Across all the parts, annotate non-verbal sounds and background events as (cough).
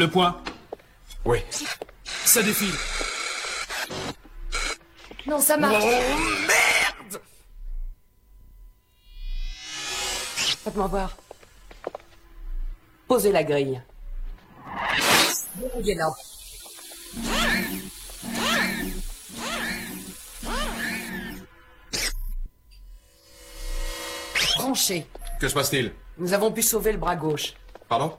Le point. Oui. Ça défile. Non, ça marche. Oh merde Faites-moi voir. Posez la grille. Déroulez là. Branchez. Que se passe-t-il? Nous avons pu sauver le bras gauche. Pardon?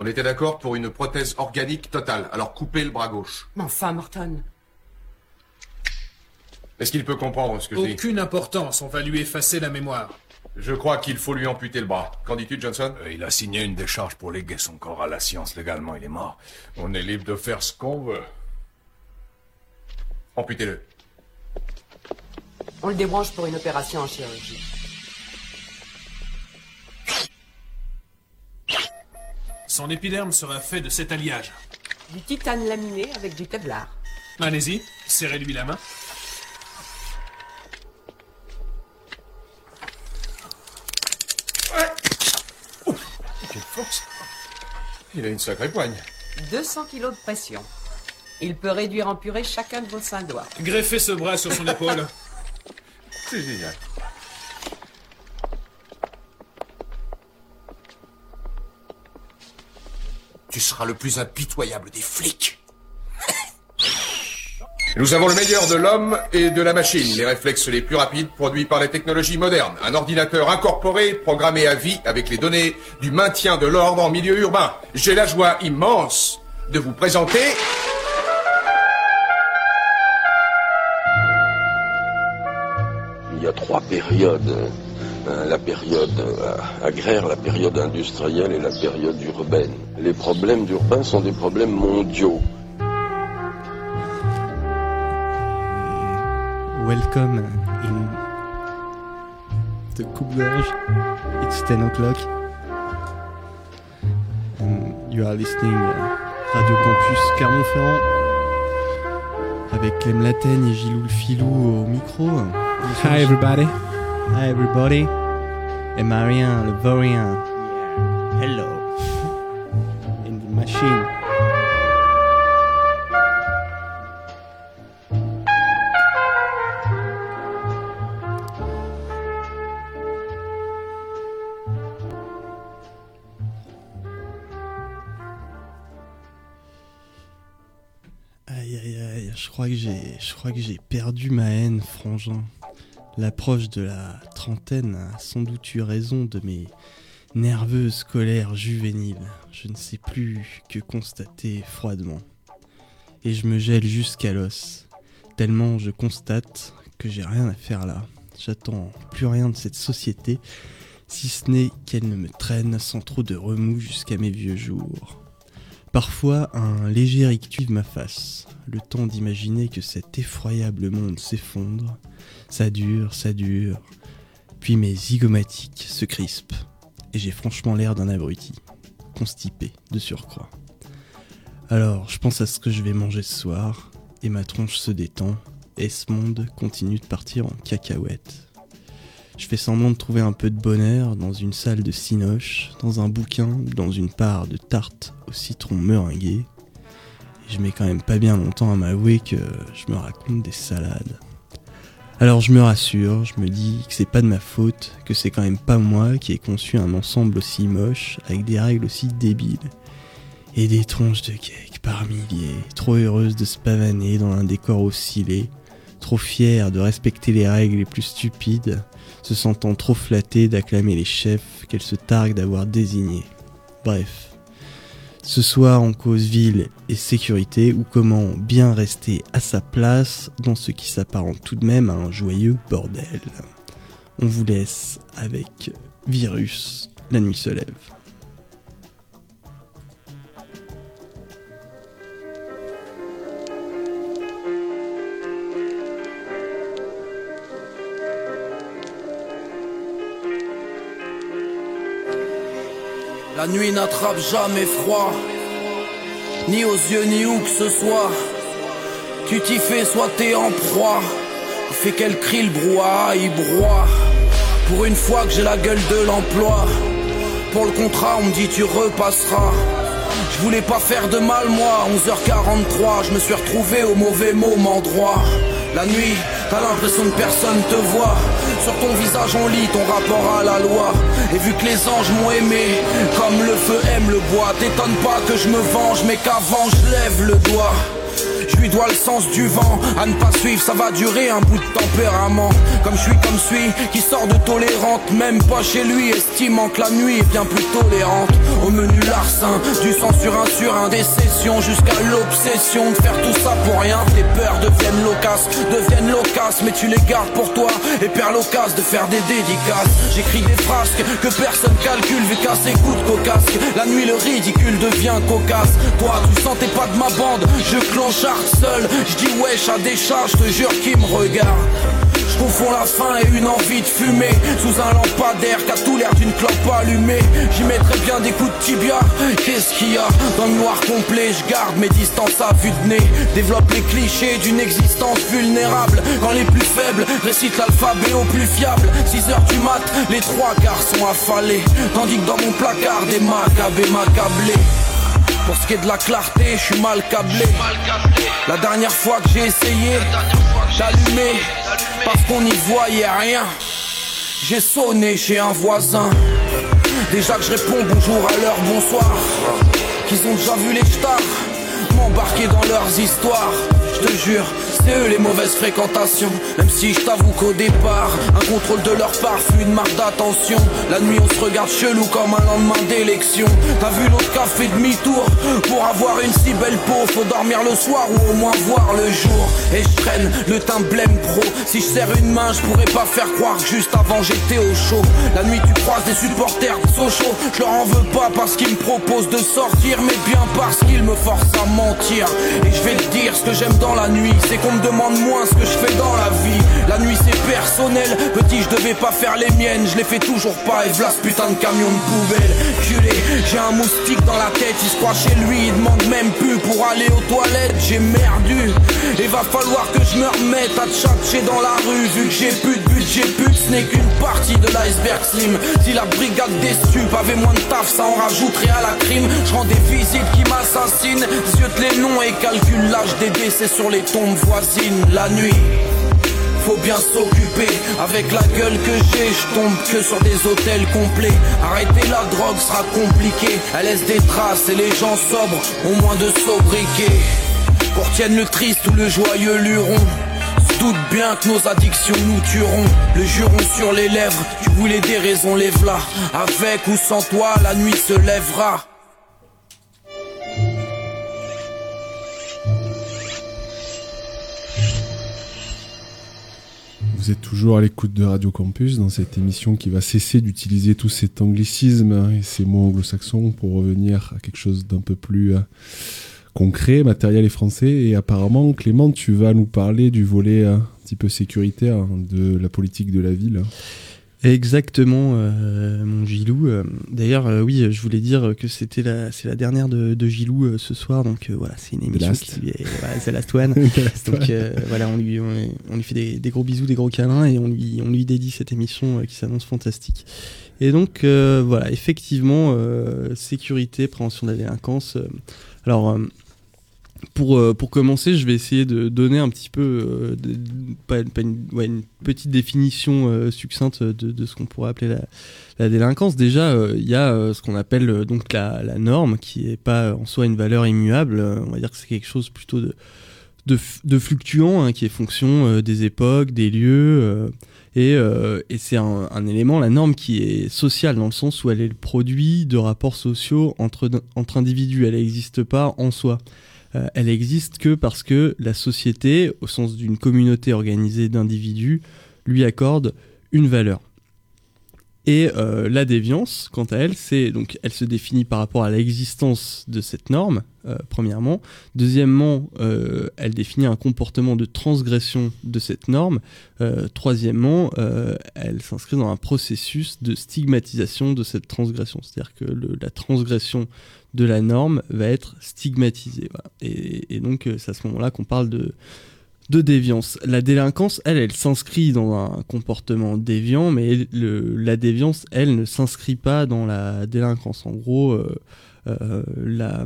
On était d'accord pour une prothèse organique totale, alors coupez le bras gauche. Mais enfin, Morton. Est-ce qu'il peut comprendre ce que je dis? Aucune importance, on va lui effacer la mémoire. Je crois qu'il faut lui amputer le bras. Qu'en dis-tu, Johnson? Euh, il a signé une décharge pour léguer son corps à la science. Légalement, il est mort. On est libre de faire ce qu'on veut. Amputez-le. On le débranche pour une opération en chirurgie. Son épiderme sera fait de cet alliage. Du titane laminé avec du Kevlar. Allez-y, serrez-lui la main. Il a une sacrée poigne. 200 kilos de pression. Il peut réduire en purée chacun de vos cinq doigts. Greffez ce bras sur son épaule. (laughs) C'est génial. Tu seras le plus impitoyable des flics. Nous avons le meilleur de l'homme et de la machine, les réflexes les plus rapides produits par les technologies modernes, un ordinateur incorporé, programmé à vie avec les données du maintien de l'ordre en milieu urbain. J'ai la joie immense de vous présenter Il y a trois périodes. hein, La période euh, agraire, la période industrielle et la période urbaine. Les problèmes d'urbain sont des problèmes mondiaux. Welcome in the Coupe-Gorge. It's 10 o'clock. And you are listening uh, Radio Campus Clermont-Ferrand avec Clem Lataigne et Gilou le Filou au micro. Hi everybody. Hi everybody. Et Marien le Vaurien. Hello. In the machine. Je crois que j'ai perdu ma haine, frangin. L'approche de la trentaine a sans doute eu raison de mes nerveuses colères juvéniles. Je ne sais plus que constater froidement. Et je me gèle jusqu'à l'os, tellement je constate que j'ai rien à faire là. J'attends plus rien de cette société, si ce n'est qu'elle ne me traîne sans trop de remous jusqu'à mes vieux jours. Parfois, un léger rictus ma face, le temps d'imaginer que cet effroyable monde s'effondre. Ça dure, ça dure. Puis mes zygomatiques se crispent, et j'ai franchement l'air d'un abruti, constipé de surcroît. Alors, je pense à ce que je vais manger ce soir, et ma tronche se détend, et ce monde continue de partir en cacahuète. Je fais semblant de trouver un peu de bonheur dans une salle de cinoche, dans un bouquin, dans une part de tarte au citron meringué. Je mets quand même pas bien longtemps à m'avouer que je me raconte des salades. Alors je me rassure, je me dis que c'est pas de ma faute, que c'est quand même pas moi qui ai conçu un ensemble aussi moche, avec des règles aussi débiles. Et des tronches de cake par milliers, trop heureuses de se pavaner dans un décor oscillé, trop fières de respecter les règles les plus stupides, se sentant trop flattées d'acclamer les chefs qu'elles se targuent d'avoir désignés. Bref. Ce soir en cause ville et sécurité ou comment bien rester à sa place dans ce qui s'apparente tout de même à un joyeux bordel. On vous laisse avec Virus, la nuit se lève. La nuit n'attrape jamais froid, ni aux yeux ni où que ce soit. Tu t'y fais, soit t'es en proie. Il fait qu'elle crie le brouhaha, il broie. Pour une fois que j'ai la gueule de l'emploi. Pour le contrat, on me dit tu repasseras. Je voulais pas faire de mal moi, 11h43, je me suis retrouvé au mauvais moment droit. La nuit, t'as l'impression que personne te voit. Sur ton visage on lit ton rapport à la loi. Et vu que les anges m'ont aimé, comme le feu aime le bois, t'étonne pas que je me venge, mais qu'avant je lève le doigt. Lui dois le sens du vent, à ne pas suivre, ça va durer un bout de tempérament. Comme je suis comme suis, qui sort de tolérante, même pas chez lui, estimant que la nuit est bien plus tolérante. Au menu larcin, du sang sur un sur un, des jusqu'à l'obsession de faire tout ça pour rien. Tes peurs deviennent loquaces, deviennent loquaces, mais tu les gardes pour toi et perds l'occasion de faire des dédicaces. J'écris des frasques que personne calcule, vu qu'à ses cocasque, la nuit le ridicule devient cocasse. Toi, tu sentais pas de ma bande, je clochard Je dis wesh à des chats, je te jure qui me regarde. Je confonds la faim et une envie de fumer. Sous un lampadaire qui a tout l'air d'une clope allumée. J'y mettrais bien des coups de tibia. Qu'est-ce qu'il y a Dans le noir complet? Je garde mes distances à vue de nez. Développe les clichés d'une existence vulnérable. Quand les plus faibles récitent l'alphabet au plus fiable 6 heures du mat, les trois sont affalés. Tandis que dans mon placard des macabés m'accablaient pour ce qui est de la clarté, je suis mal câblé. La dernière fois que j'ai essayé d'allumer, parce qu'on n'y voyait rien, j'ai sonné chez un voisin. Déjà que je réponds bonjour à l'heure, bonsoir. Qu'ils ont déjà vu les stars m'embarquer dans leurs histoires. Je te jure, eux les mauvaises fréquentations. Même si je t'avoue qu'au départ, un contrôle de leur part fut une marque d'attention. La nuit, on se regarde chelou comme un lendemain d'élection. T'as vu l'autre café demi-tour? Pour avoir une si belle peau, faut dormir le soir ou au moins voir le jour. Et je traîne le teint blême pro. Si je serre une main, je pourrais pas faire croire que juste avant j'étais au chaud. La nuit, tu croises des supporters de Sochaux. Je leur en veux pas parce qu'ils me proposent de sortir, mais bien parce qu'ils me forcent à mentir. Et je vais te dire ce que j'aime dans la nuit, c'est qu'on demande moins ce que je fais dans la vie. La nuit c'est personnel, petit je devais pas faire les miennes, je les fais toujours pas et v'là ce putain de camion de poubelle. Culé, j'ai un moustique dans la tête, il se croit chez lui, il demande même plus pour aller aux toilettes, j'ai merdu. Et va falloir que je me remette à tchatcher dans la rue, vu que j'ai plus de budget, but, ce n'est qu'une partie de l'iceberg slim. Si la brigade des stupes avait moins de taf, ça en rajouterait à la crime. Je rends des visites qui m'assassinent, ziote les noms et calcule l'âge des décès sur les tombes voisines la nuit. Faut bien s'occuper avec la gueule que j'ai, je tombe que sur des hôtels complets. Arrêter la drogue sera compliqué, elle laisse des traces et les gens sobres ont moins de sobriquet. Pour tienne le triste ou le joyeux luron. Se bien que nos addictions nous tueront. Le juron sur les lèvres, tu voulais des raisons, lève-la. Avec ou sans toi, la nuit se lèvera. Vous êtes toujours à l'écoute de Radio Campus dans cette émission qui va cesser d'utiliser tous ces anglicismes et ces mots anglo-saxons pour revenir à quelque chose d'un peu plus euh, concret, matériel et français. Et apparemment, Clément, tu vas nous parler du volet euh, un petit peu sécuritaire de la politique de la ville. Exactement, euh, mon Gilou. Euh, D'ailleurs, euh, oui, je voulais dire que c'était la, c'est la dernière de, de Gilou euh, ce soir, donc voilà, c'est une émission qui est, voilà, c'est last one. (laughs) donc voilà, on lui, on, on lui fait des, des gros bisous, des gros câlins, et on lui, on lui dédie cette émission qui s'annonce fantastique. Et donc voilà, effectivement, sécurité, prévention de la délinquance. alors pour, euh, pour commencer, je vais essayer de donner un petit peu, euh, pas, une, petite définition euh, succincte de, ce qu'on pourrait appeler la, délinquance. Déjà, il y a ce qu'on appelle donc la, norme, qui est pas en soi une valeur immuable. On va dire que c'est quelque chose plutôt de, de, fluctuant, hein, qui est fonction des époques, des lieux. et, et c'est un, un élément, la norme, qui est sociale, dans le sens où elle est le produit de rapports sociaux entre, entre individus. Elle n'existe pas en soi. Euh, elle existe que parce que la société, au sens d'une communauté organisée d'individus, lui accorde une valeur. Et euh, la déviance, quant à elle, c'est donc elle se définit par rapport à l'existence de cette norme, euh, premièrement. Deuxièmement, elle définit un comportement de transgression de cette norme. Troisièmement, elle s'inscrit dans un processus de stigmatisation de cette transgression, c'est-à-dire que la transgression de la norme va être stigmatisée. voilà. Et, donc euh, c'est à ce moment-là qu'on parle de de déviance. La délinquance, elle, elle s'inscrit dans un comportement déviant, mais la déviance, elle, ne s'inscrit pas dans la délinquance. En gros, euh, euh, la,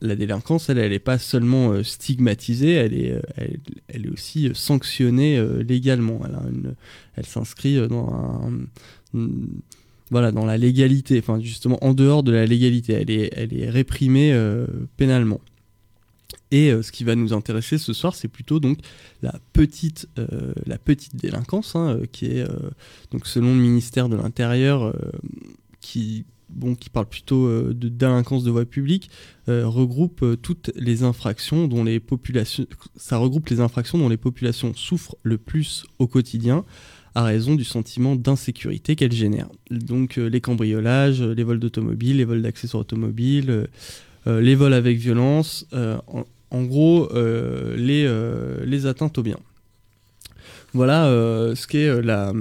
la délinquance, elle, elle n'est pas seulement stigmatisée, elle est, elle, est aussi sanctionnée légalement. Elle, elle s'inscrit dans un, voilà, dans la légalité, enfin justement en dehors de la légalité. Elle est, réprimée euh, pénalement. Et euh, ce qui va nous intéresser ce soir, c'est plutôt donc la petite, euh, la petite délinquance, hein, qui est donc selon le ministère de l'Intérieur, qui bon, qui parle plutôt de délinquance de voie publique, regroupe toutes les infractions dont les populations, ça regroupe les infractions dont les populations souffrent le plus au quotidien à raison du sentiment d'insécurité qu'elles génèrent. Donc euh, les cambriolages, euh, les vols d'automobiles, les vols d'accessoires automobiles, euh, les vols avec violence, en, gros les, les atteintes aux biens. Voilà ce qu'est la,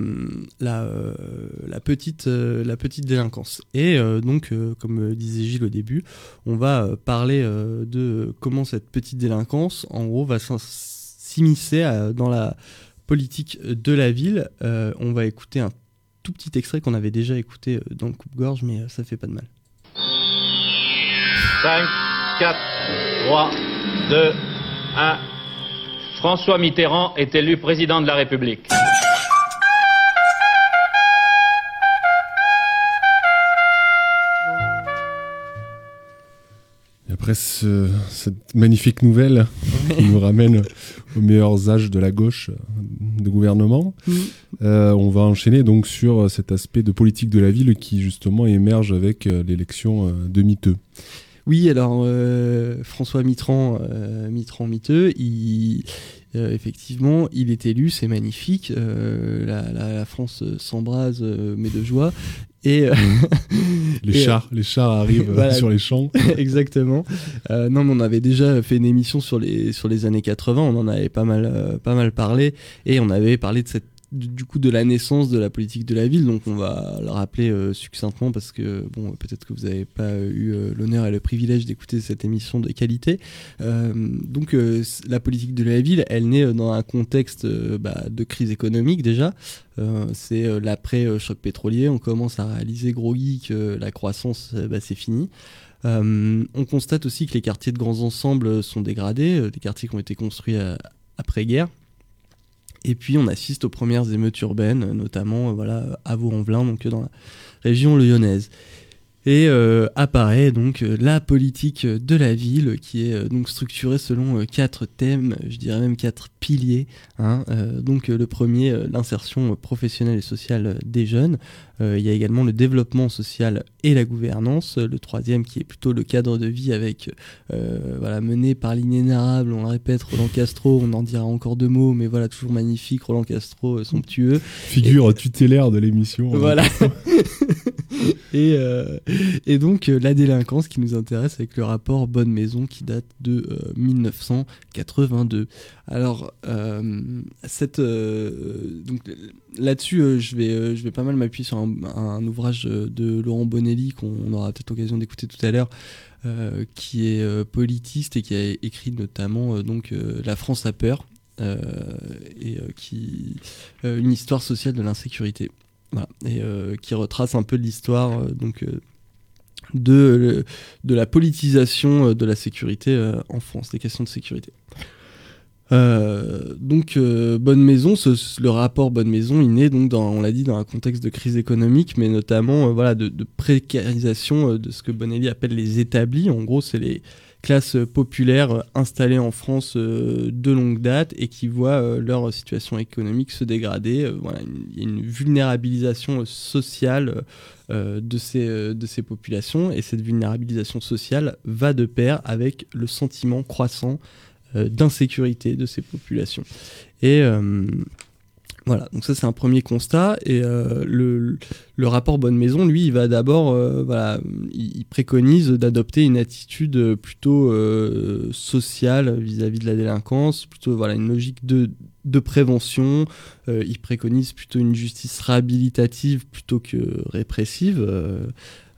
la, petite, la petite délinquance. Et donc, comme disait Gilles au début, on va parler de comment cette petite délinquance, en gros, va s'immiscer dans la politique de la ville. Euh, on va écouter un tout petit extrait qu'on avait déjà écouté euh, dans le coupe-gorge, mais euh, ça fait pas de mal. 5, 4, 3, 2, 1. François Mitterrand est élu président de la République. Et après ce- cette magnifique nouvelle qui nous ramène aux meilleurs âges de la gauche euh, de gouvernement, euh, on va enchaîner donc sur cet aspect de politique de la ville qui justement émerge avec euh, l'élection euh, de Miteux. Oui, alors euh, François Mitterrand, euh, Mitterrand miteux, il, euh, effectivement, il est élu, c'est magnifique. la, la- la France s'embrase, mais de joie. Et (laughs) Les Et, chars, les chars arrivent (laughs) Voilà. sur les champs. (laughs) exactement. Non, mais on avait déjà fait une émission sur les sur les années 80. On en avait pas mal pas mal parlé et on avait parlé de cette du coup de la naissance de la politique de la ville. Donc on va le rappeler euh, succinctement parce que bon peut-être que vous n'avez pas eu euh, l'honneur et le privilège d'écouter cette émission de qualité. Euh, donc euh, la politique de la ville elle naît euh, dans un contexte euh, bah, de crise économique déjà. Euh, c'est euh, l'après euh, choc pétrolier. On commence à réaliser gros geek que la croissance euh, bah, c'est fini. Euh, on constate aussi que les quartiers de grands ensembles sont dégradés, euh, des quartiers qui ont été construits euh, après-guerre. Et puis on assiste aux premières émeutes urbaines, notamment euh, voilà, à Vaux-en-Velin, donc euh, dans la région lyonnaise. Et euh, apparaît donc la politique de la ville qui est donc structurée selon quatre thèmes, je dirais même quatre piliers. hein. Donc le premier, l'insertion professionnelle et sociale des jeunes. Euh, il y a également le développement social et la gouvernance. Le troisième qui est plutôt le cadre de vie avec euh, voilà mené par l'inénarrable, on le répète, Roland Castro. On en dira encore deux mots, mais voilà toujours magnifique, Roland Castro, euh, somptueux. Figure tutélaire de l'émission. Voilà. (laughs) et, euh, et donc euh, la délinquance qui nous intéresse avec le rapport Bonne Maison qui date de euh, 1982. Alors euh, cette euh, donc là-dessus euh, je vais je vais pas mal m'appuyer sur un, ouvrage de Laurent Bonelli qu'on aura peut-être l'occasion d'écouter tout à l'heure. qui est politiste et qui a écrit notamment donc La France a peur et qui une histoire sociale de l'insécurité. Et qui retrace un peu l'histoire donc de, de la politisation de la sécurité en France, des questions de sécurité. Euh, donc euh, Bonne Maison, ce- le rapport Bonne Maison, il naît donc dans, on l'a dit, dans un contexte de crise économique, mais notamment euh, voilà de, de précarisation euh, de ce que Bonelli appelle les établis. En gros, c'est les classes populaires installées en France de longue date et qui voient leur situation économique se dégrader. Voilà, il y a une vulnérabilisation sociale de, ces, de ces populations et cette vulnérabilisation sociale va de pair avec le sentiment croissant d'insécurité de ces populations. Et euh, Voilà, donc ça c'est un premier constat. Et euh, le, le rapport Bonne Maison, lui, il va d'abord, euh, voilà, il, préconise d'adopter une attitude plutôt euh, sociale vis-à-vis de la délinquance, plutôt voilà une logique de, de prévention. Euh, il préconise plutôt une justice réhabilitative plutôt que répressive.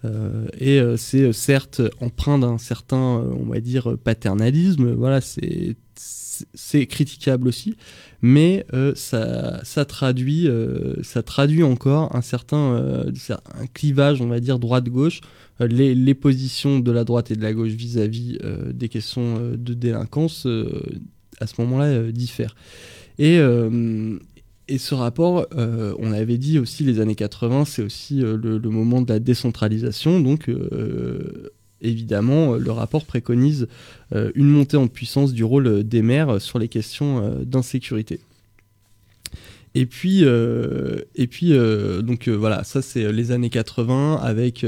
Euh, et euh, c'est euh, certes empreint d'un certain, on va dire, paternalisme. Voilà, c'est critiquable aussi, mais ça, ça traduit, ça traduit encore un certain, un clivage, on va dire droite-gauche. Les, les positions de la droite et de la gauche vis-à-vis euh, des questions de délinquance à ce moment-là diffèrent. Et, et ce rapport, euh, on avait dit aussi les années 80, c'est aussi euh, le, moment de la décentralisation. Donc, euh, évidemment, le rapport préconise une montée en puissance du rôle des maires sur les questions d'insécurité. Et puis, et puis donc voilà, ça c'est les années 80 avec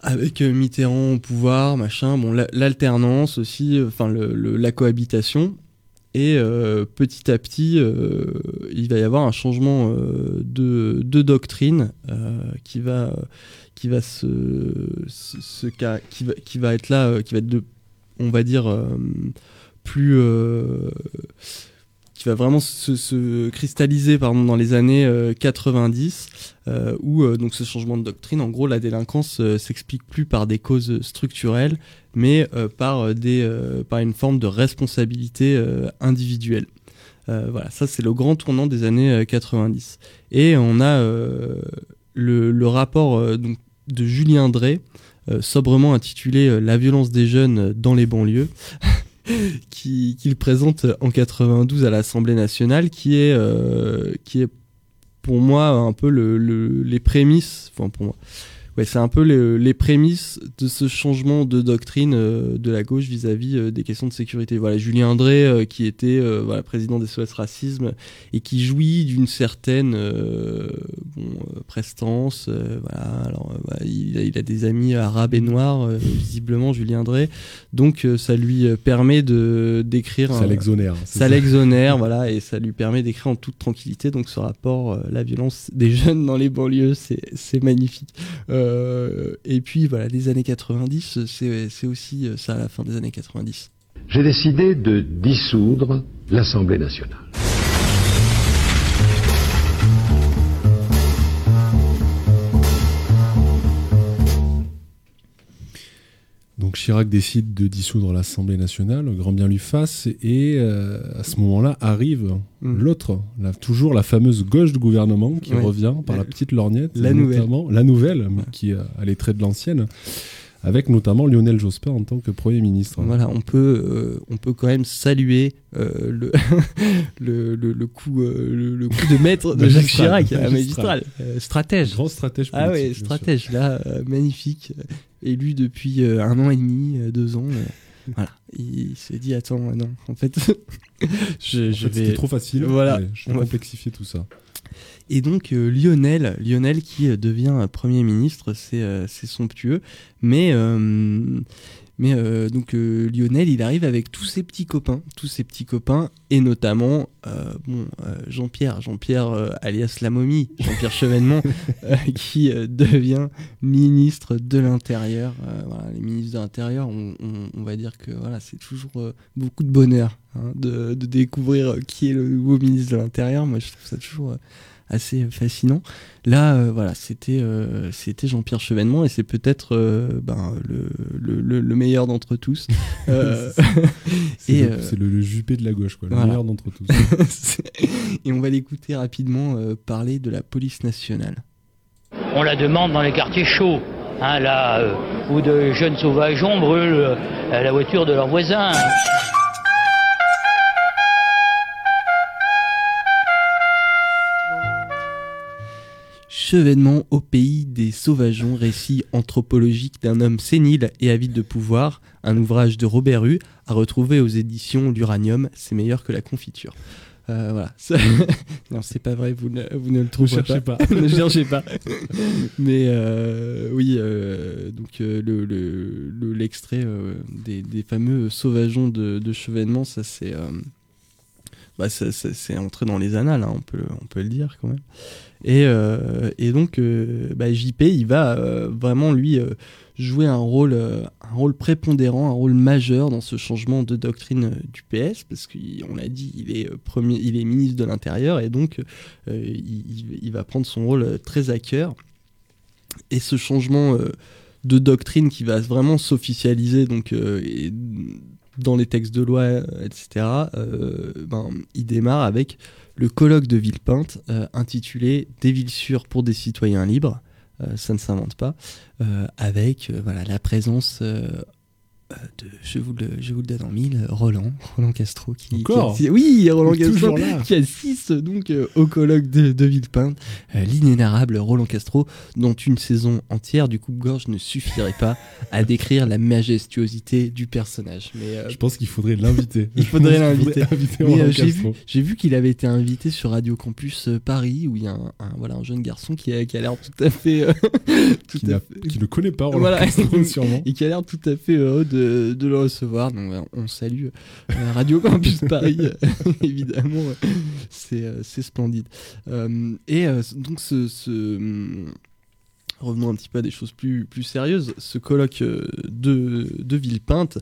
avec Mitterrand au pouvoir, machin, bon, la- l'alternance aussi, enfin la cohabitation. Et euh, petit à petit, euh, il va y avoir un changement euh, de, doctrine qui va qui va être là, qui va être de, on va dire plus va vraiment se, se cristalliser dans les années euh, 90, euh, où euh, donc ce changement de doctrine, en gros, la délinquance euh, s'explique plus par des causes structurelles, mais euh, par, euh, des, euh, par une forme de responsabilité euh, individuelle. Euh, voilà, ça c'est le grand tournant des années euh, 90. Et on a euh, le, le rapport euh, donc, de Julien Drey, euh, sobrement intitulé euh, La violence des jeunes dans les banlieues, (laughs) (laughs) qui- qu'il présente en 92 à l'Assemblée nationale, qui est, euh, qui est pour moi un peu le, le- les prémices, enfin pour moi, ouais, c'est un peu le- les prémices de ce changement de doctrine euh, de la gauche vis-à-vis euh, des questions de sécurité. Voilà, Julien André, euh, qui était voilà, président des SOS Racisme et qui jouit d'une certaine bon, prestance. voilà, alors, bah, il, a, il a des amis arabes et noirs, visiblement, Julien André. Donc ça lui permet de d'écrire. Ça l'exonère, Ça l'exonère, (laughs) voilà, et ça lui permet d'écrire en toute tranquillité. Donc ce rapport, la violence des jeunes dans les banlieues, c'est c'est magnifique. Euh, et puis voilà, les années 90, c'est c'est aussi euh, ça à la fin des années 90. J'ai décidé de dissoudre l'Assemblée nationale. Donc Chirac décide de dissoudre l'Assemblée nationale, grand bien lui fasse, et euh, à ce moment-là arrive Mm. l'autre, la- toujours la fameuse gauche du gouvernement qui revient par la petite lorgnette, La nouvelle. la nouvelle, mais qui a les traits de l'ancienne, avec notamment Lionel Jospin en tant que Premier ministre. Voilà, on peut, euh, on peut quand même saluer euh, le, (laughs) le, le, le coup, le, le coup de maître de Jacques Chirac, magistral. magistral, stratège. Grand stratège Ah sûr. stratège, là, magnifique, élu depuis euh, un an et demi, euh, deux ans. euh, (laughs) voilà, il s'est dit attends, non, en fait, (laughs) je, En je fait, vais. c'était trop facile, Voilà. je vais complexifier tout ça. Et donc euh, Lionel, Lionel qui devient Premier ministre, c'est euh, somptueux, mais euh, mais euh, donc euh, Lionel, il arrive avec tous ses petits copains, tous ses petits copains, et notamment euh, bon Jean-Pierre, Jean-Pierre alias la momie, Jean-Pierre (laughs) Chevènement, qui devient ministre de l'Intérieur. Voilà, les ministres de l'Intérieur, on, on- on va dire que voilà, c'est toujours beaucoup de bonheur hein, de, de découvrir qui est le nouveau ministre de l'Intérieur. Moi, je trouve ça toujours assez fascinant. Là, euh, voilà, c'était euh, c'était Jean-Pierre Chevènement et c'est peut-être euh, ben, le, le, le- le meilleur d'entre tous. (laughs) Euh, C'est et le, euh, c'est le- le Juppé de la gauche, quoi, le voilà. meilleur d'entre tous. (laughs) et on va l'écouter rapidement euh, parler de la police nationale. On la demande dans les quartiers chauds, hein, là euh, où de jeunes sauvageons brûlent euh, la voiture de leurs voisins. Chevènement au pays des sauvageons, récit anthropologique d'un homme sénile et avide de pouvoir, un ouvrage de Robert Hue, à retrouver aux éditions L'Uranium, c'est meilleur que la confiture. Euh, voilà. Ça- (laughs) non, c'est pas vrai, vous ne, vous ne le trouverez cherchez pas. pas. ne cherchez pas. (laughs) Mais euh, oui, euh, donc le- le- le- l'extrait des, des fameux sauvageons de, de Chevènement, ça c'est. Bah, c'est entré dans les annales, hein, on, peut, on peut le dire quand même. Et, euh, et donc, euh, bah, JP, il va euh, vraiment, lui, jouer un rôle, un rôle prépondérant, un rôle majeur dans ce changement de doctrine du PS, parce qu'on l'a dit, il est, premier, il est ministre de l'Intérieur, et donc il, va prendre son rôle très à cœur. Et ce changement de doctrine qui va vraiment s'officialiser donc dans les textes de loi, euh, etc., euh, ben, il démarre avec le colloque de Villepinte euh, intitulé Des villes sûres pour des citoyens libres. Ça ne s'invente pas. Avec voilà, la présence de, je vous, le, je vous le donne en mille, Roland, Roland Castro. Qui, Encore qui a- Oui, Roland Castro, qui assiste donc euh, au colloque de, de Villepinte. Euh, L'inénarrable Roland Castro, dont une saison entière du coupe-gorge ne suffirait pas à décrire la majestuosité du personnage. Mais, euh, Je pense qu'il faudrait l'inviter. (laughs) il faudrait l'inviter. euh, j'ai vu, vu qu'il avait été invité sur Radio Campus euh, Paris, où il y a un, un- voilà, un jeune garçon qui a, qui a l'air tout à fait. euh, (laughs) tout Qui à fait- qui ne connaît pas Roland Voilà. Castro, (laughs) sûrement. Et qui a l'air tout à fait de, de le recevoir. Donc, euh, on salue euh, Radio Campus (laughs) Paris, (laughs) évidemment. C'est euh, splendide. Euh, et donc, ce. ce, hum, Revenons un petit peu à des choses plus, plus sérieuses. Ce colloque de, de Villepinte,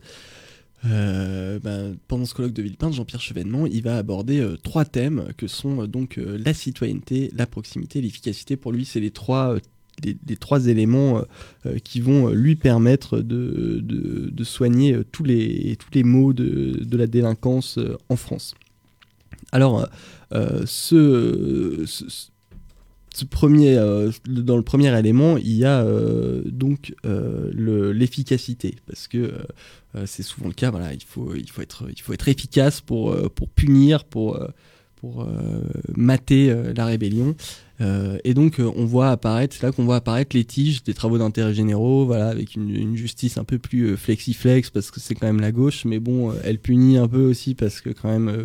euh, ben, pendant ce colloque de Villepinte, Jean-Pierre Chevènement, il va aborder euh, trois thèmes que sont euh, donc la citoyenneté, la proximité, l'efficacité. Pour lui, c'est les trois, les, trois éléments euh, euh, qui vont euh, lui permettre de, de, soigner tous les, tous les maux de, de la délinquance en France. Alors, ce, premier, dans le premier élément, il y a donc le- l'efficacité, parce que c'est souvent le cas. Voilà, il faut, il faut être, il faut être efficace pour, pour punir, pour, pour mater la rébellion. Euh, et donc, euh, on voit apparaître, c'est là qu'on voit apparaître les tiges des travaux d'intérêt généraux, voilà, avec une, une justice un peu plus euh, flexiflex, parce que c'est quand même la gauche, mais bon, euh, elle punit un peu aussi, parce que quand même,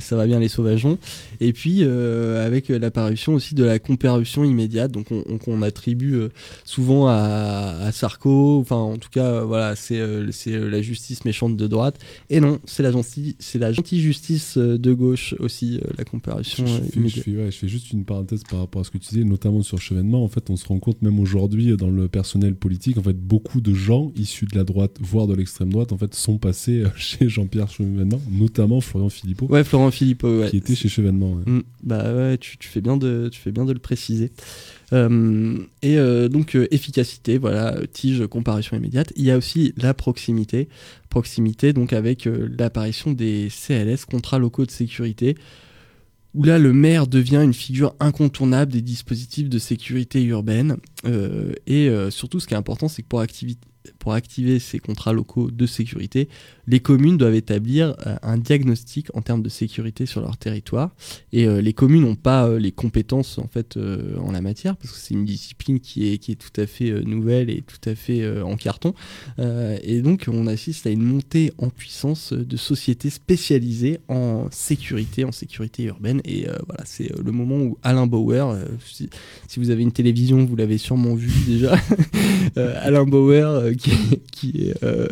ça va bien les sauvageons. Et puis, avec l'apparition aussi de la comparution immédiate, donc on, attribue souvent à, à Sarko, enfin, en tout cas, voilà, c'est la justice méchante de droite. Et non, c'est la gentille, c'est la gentille justice de gauche aussi, la comparution Je fais, je, immédiate. fais, ouais, je fais juste une parenthèse par rapport à ce que tu disais, notamment sur Chevènement. En fait, on se rend compte même aujourd'hui dans le personnel politique, en fait, beaucoup de gens issus de la droite, voire de l'extrême droite, en fait, sont passés euh, (laughs) chez Jean-Pierre Chevènement, notamment Florian Philippot, Ouais, Florent Philippot, ouais. qui était chez Chevènement. ouais. Mm, bah ouais, tu, tu fais bien de, tu fais bien de le préciser. Euh, et euh, donc euh, efficacité, voilà, tige, comparution immédiate. Il y a aussi la proximité, proximité donc avec l'apparition des CLS, contrats locaux de sécurité, où là le maire devient une figure incontournable des dispositifs de sécurité urbaine. Euh, et euh, surtout, ce qui est important, c'est que pour pour activer ces contrats locaux de sécurité, les communes doivent établir euh, un diagnostic en termes de sécurité sur leur territoire. Et euh, les communes n'ont pas euh, les compétences en fait en la matière parce que c'est une discipline qui est qui est tout à fait nouvelle et tout à fait en carton. Et donc on assiste à une montée en puissance de sociétés spécialisées en sécurité, en sécurité urbaine. Et voilà, c'est le moment où Alain Bauer, si, vous avez une télévision, vous l'avez sûrement vu déjà, (laughs) Alain Bauer qui, (laughs) qui, euh,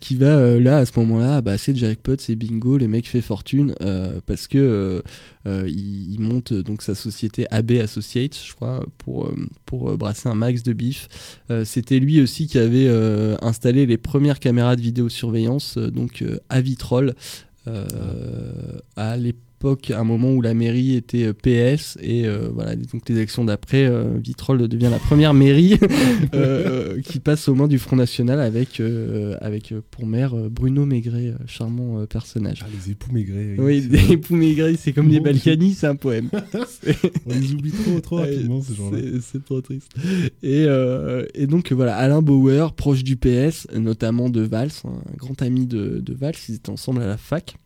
qui va euh, là à ce moment-là, bah, c'est jackpot, c'est bingo, les mecs fait fortune euh, parce que il, monte donc sa société AB Associates, je crois, pour, pour brasser un max de bif. C'était lui aussi qui avait installé les premières caméras de vidéosurveillance, donc à Vitrolles, à l'époque, à un moment où la mairie était euh, PS, et euh, voilà, donc les actions d'après, euh, Vitrolles devient la première mairie (laughs) qui passe aux mains du Front National avec, avec pour maire Bruno Maigret, charmant personnage. Ah, les époux Maigret. Oui, des époux Maigret, c'est comme les Mon Balkany, c'est un poème. (laughs) On les oublie trop, trop rapidement, ces gens-là. c'est- trop triste. Et, et donc voilà, Alain Bauer, proche du PS, notamment de Valls, un grand ami de, de Valls, ils étaient ensemble à la fac.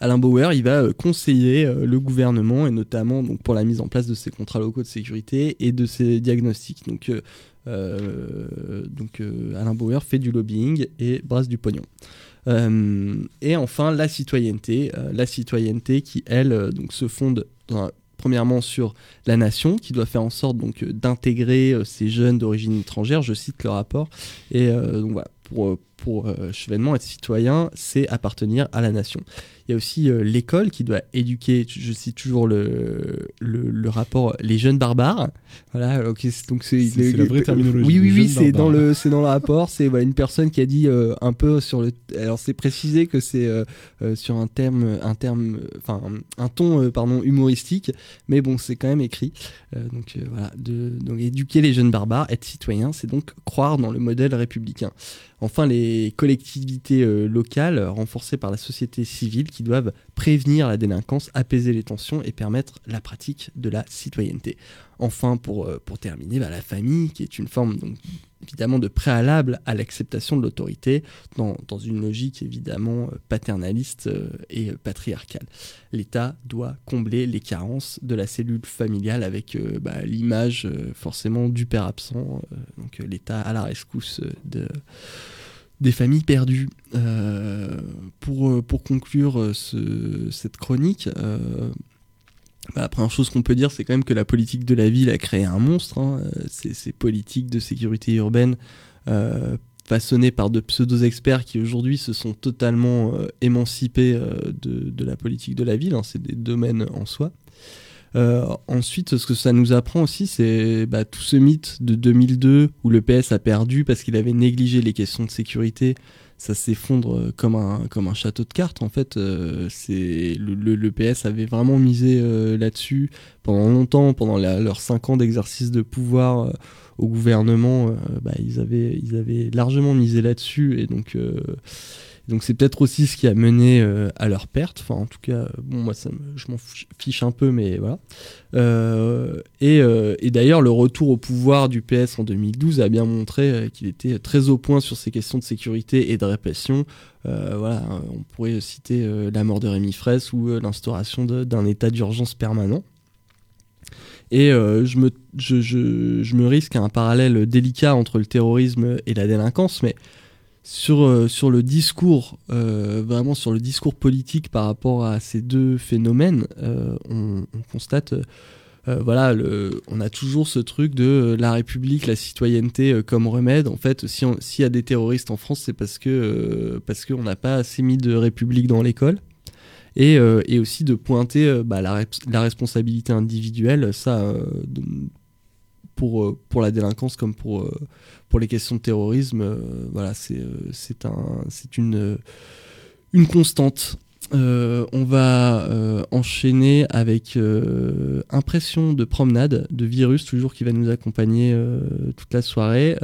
Alain Bauer, il va euh, conseiller euh, le gouvernement et notamment donc pour la mise en place de ces contrats locaux de sécurité et de ces diagnostics. Donc, euh, Alain Bauer fait du lobbying et brasse du pognon. Et enfin la citoyenneté, la citoyenneté qui elle donc se fonde premièrement sur la nation qui doit faire en sorte donc d'intégrer euh, ces jeunes d'origine étrangère. Je cite le rapport et donc voilà pour pour Chevènement, être citoyen, c'est appartenir à la nation. Il y a aussi euh, l'école qui doit éduquer, je cite toujours le, le, le rapport Les jeunes barbares. Voilà, donc c'est la vraie terminologie, Oui, oui, oui, c'est dans le dans le rapport. C'est voilà, une personne qui a dit euh, un peu sur le. Alors c'est précisé que c'est euh, sur un terme, un terme, enfin un ton pardon humoristique, mais bon, c'est quand même écrit. Donc voilà, de donc éduquer les jeunes barbares, être citoyen, c'est donc croire dans le modèle républicain. Enfin, les collectivités locales, renforcées par la société civile, qui doivent prévenir la délinquance, apaiser les tensions et permettre la pratique de la citoyenneté. Enfin, pour, euh, pour terminer, bah, la famille, qui est une forme donc, évidemment de préalable à l'acceptation de l'autorité, dans, dans une logique évidemment euh, paternaliste euh, et patriarcale. L'État doit combler les carences de la cellule familiale avec bah, l'image forcément du père absent, donc l'État à la rescousse de, des familles perdues. Euh, pour, euh, pour conclure euh, ce- cette chronique, bah, la première chose qu'on peut dire, c'est quand même que la politique de la ville a créé un monstre. hein. Ces, politiques de sécurité urbaine façonnées par de pseudo-experts qui aujourd'hui se sont totalement émancipés de, de la politique de la ville. hein. C'est des domaines en soi. Euh, ensuite, ce que ça nous apprend aussi, c'est bah, tout ce mythe de 2002 où le PS a perdu parce qu'il avait négligé les questions de sécurité. Ça s'effondre euh, comme un, comme un château de cartes. En fait, euh, le, PS avait vraiment misé euh, là-dessus pendant longtemps, pendant leurs cinq ans d'exercice de pouvoir au gouvernement. bah, ils, avaient, ils avaient largement misé là-dessus. Et donc, donc c'est peut-être aussi ce qui a mené euh, à leur perte. Enfin, en tout cas, bon, moi, je m'en fiche- un peu, mais voilà. Euh, et euh, d'ailleurs, le retour au pouvoir du PS en 2012 a bien montré euh, qu'il était très au point sur ces questions de sécurité et de répression. Euh, voilà, on pourrait citer euh, la mort de Rémi Fraisse ou euh, l'instauration d'un état d'urgence permanent. Et euh, je, me, je me risque à un parallèle délicat entre le terrorisme et la délinquance, mais sur, euh, sur le discours, euh, vraiment sur le discours politique par rapport à ces deux phénomènes, euh, on, on constate, voilà, on a toujours ce truc de la République, la citoyenneté comme remède. En fait, si s'il y a des terroristes en France, c'est parce que parce qu'on n'a pas assez mis de République dans l'école. Et, et aussi de pointer bah, la, la responsabilité individuelle, ça, pour, euh, pour la délinquance comme pour, euh, pour les questions de terrorisme, euh, voilà, c'est un, une, une constante. On va enchaîner avec Impression de promenade de Virus, toujours qui va nous accompagner toute la soirée.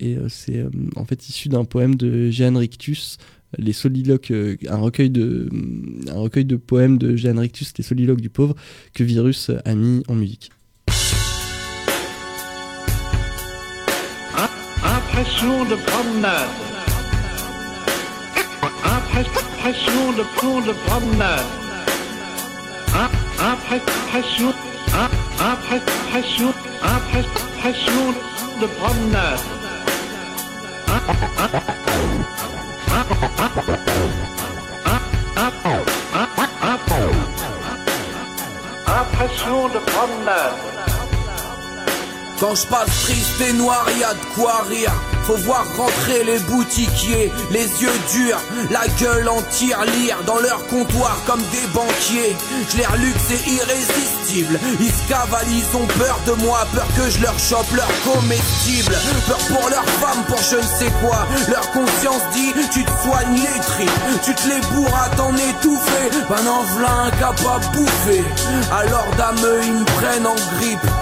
et c'est en fait issu d'un poème de Jeanne Rictus, les soliloques, un recueil de, un recueil de poèmes de Jeanne Rictus, les soliloques du pauvre, que Virus a mis en musique. Impression de promenade. Impression de plan de promenade. Im- Impression. im- Impression. Impression de promenade. Impression de promenade. Quand je passe triste et noir, y a de quoi rire. Faut voir rentrer les boutiquiers, les yeux durs, la gueule en tire-lire dans leur comptoir comme des banquiers. Je les luxe c'est irrésistible. Ils se cavalent, ils ont peur de moi, peur que je leur chope leur comestible. Peur pour leurs femmes, pour je ne sais quoi. Leur conscience dit, tu te soignes les tripes, tu te les bourres à t'en étouffer. Ben en v'là un capable bouffer. Alors dame, ils me prennent en grippe.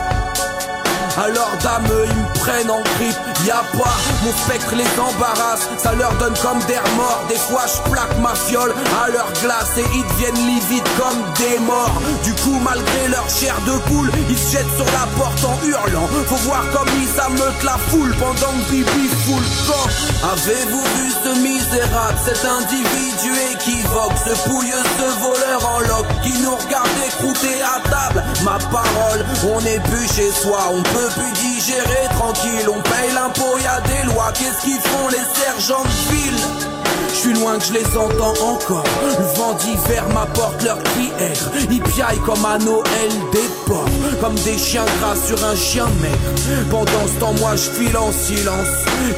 Alors dame, me en grippe Y'a pas, mon spectre les embarrasse Ça leur donne comme des remords. Des fois je plaque ma fiole à leur glace Et ils deviennent livides comme des morts. Du coup malgré leur chair de poule Ils se jettent sur la porte en hurlant. Faut voir comme ils ameutent la foule Pendant que Bibi fout le Avez-vous vu ce misérable Cet individu équivoque Ce pouilleux, ce voleur en loc Qui nous regarde écrouter à table? Ma parole, on n'est plus chez soi On peut plus digérer tranquille On paye l'impôt, y a des lois. Qu'est-ce qu'ils font les sergents de ville? Je suis loin que je les entends encore. Le vent d'hiver m'apporte leur cri aigre. Ils piaillent comme à Noël des porcs, comme des chiens gras sur un chien maigre. Pendant ce temps, moi je file en silence,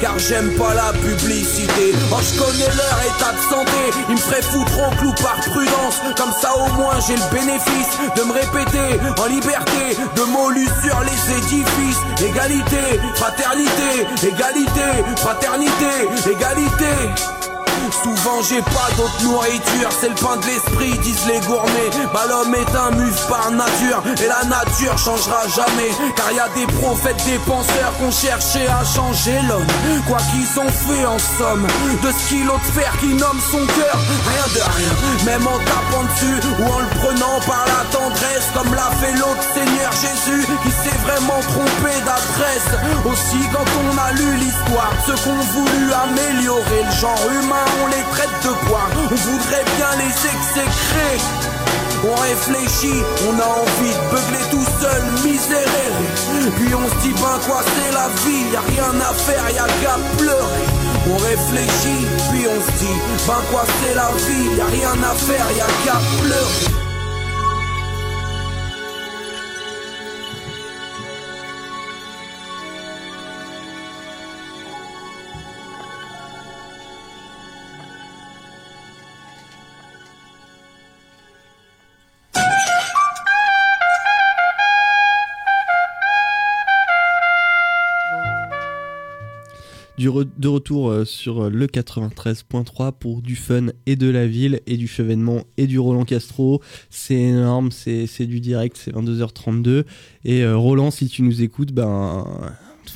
car j'aime pas la publicité. Oh, je connais leur état de santé, ils me feraient foutre en clou par prudence. Comme ça, au moins, j'ai le bénéfice de me répéter en liberté, de mots sur les édifices. Égalité, fraternité, égalité, fraternité, égalité. Souvent j'ai pas d'autre nourriture, c'est le pain de l'esprit, disent les gourmets. Bah l'homme est un muf par nature, et la nature changera jamais. Car y a des prophètes, des penseurs qu'on cherché à changer l'homme. Quoi qu'ils ont fait en somme, de ce qu'il de fer qui nomme son cœur, rien de rien. Même en tapant dessus ou en le prenant par la tendresse, comme l'a fait l'autre Seigneur Jésus, qui s'est vraiment trompé d'adresse. Aussi quand on a lu l'histoire, ceux qu'on voulu améliorer le genre humain, on les traite de poids, on voudrait bien les exécrer. On réfléchit, on a envie de beugler tout seul, miséré. Puis on se dit, ben quoi, c'est la vie, y a rien à faire, y a qu'à pleurer. On réfléchit, puis on se dit, ben quoi, c'est la vie, y a rien à faire, y a qu'à pleurer. De retour euh, sur euh, le 93.3 pour du fun et de la ville et du chevènement et du Roland Castro. C'est énorme, c'est du direct, c'est 22h32. Et euh, Roland, si tu nous écoutes, ben.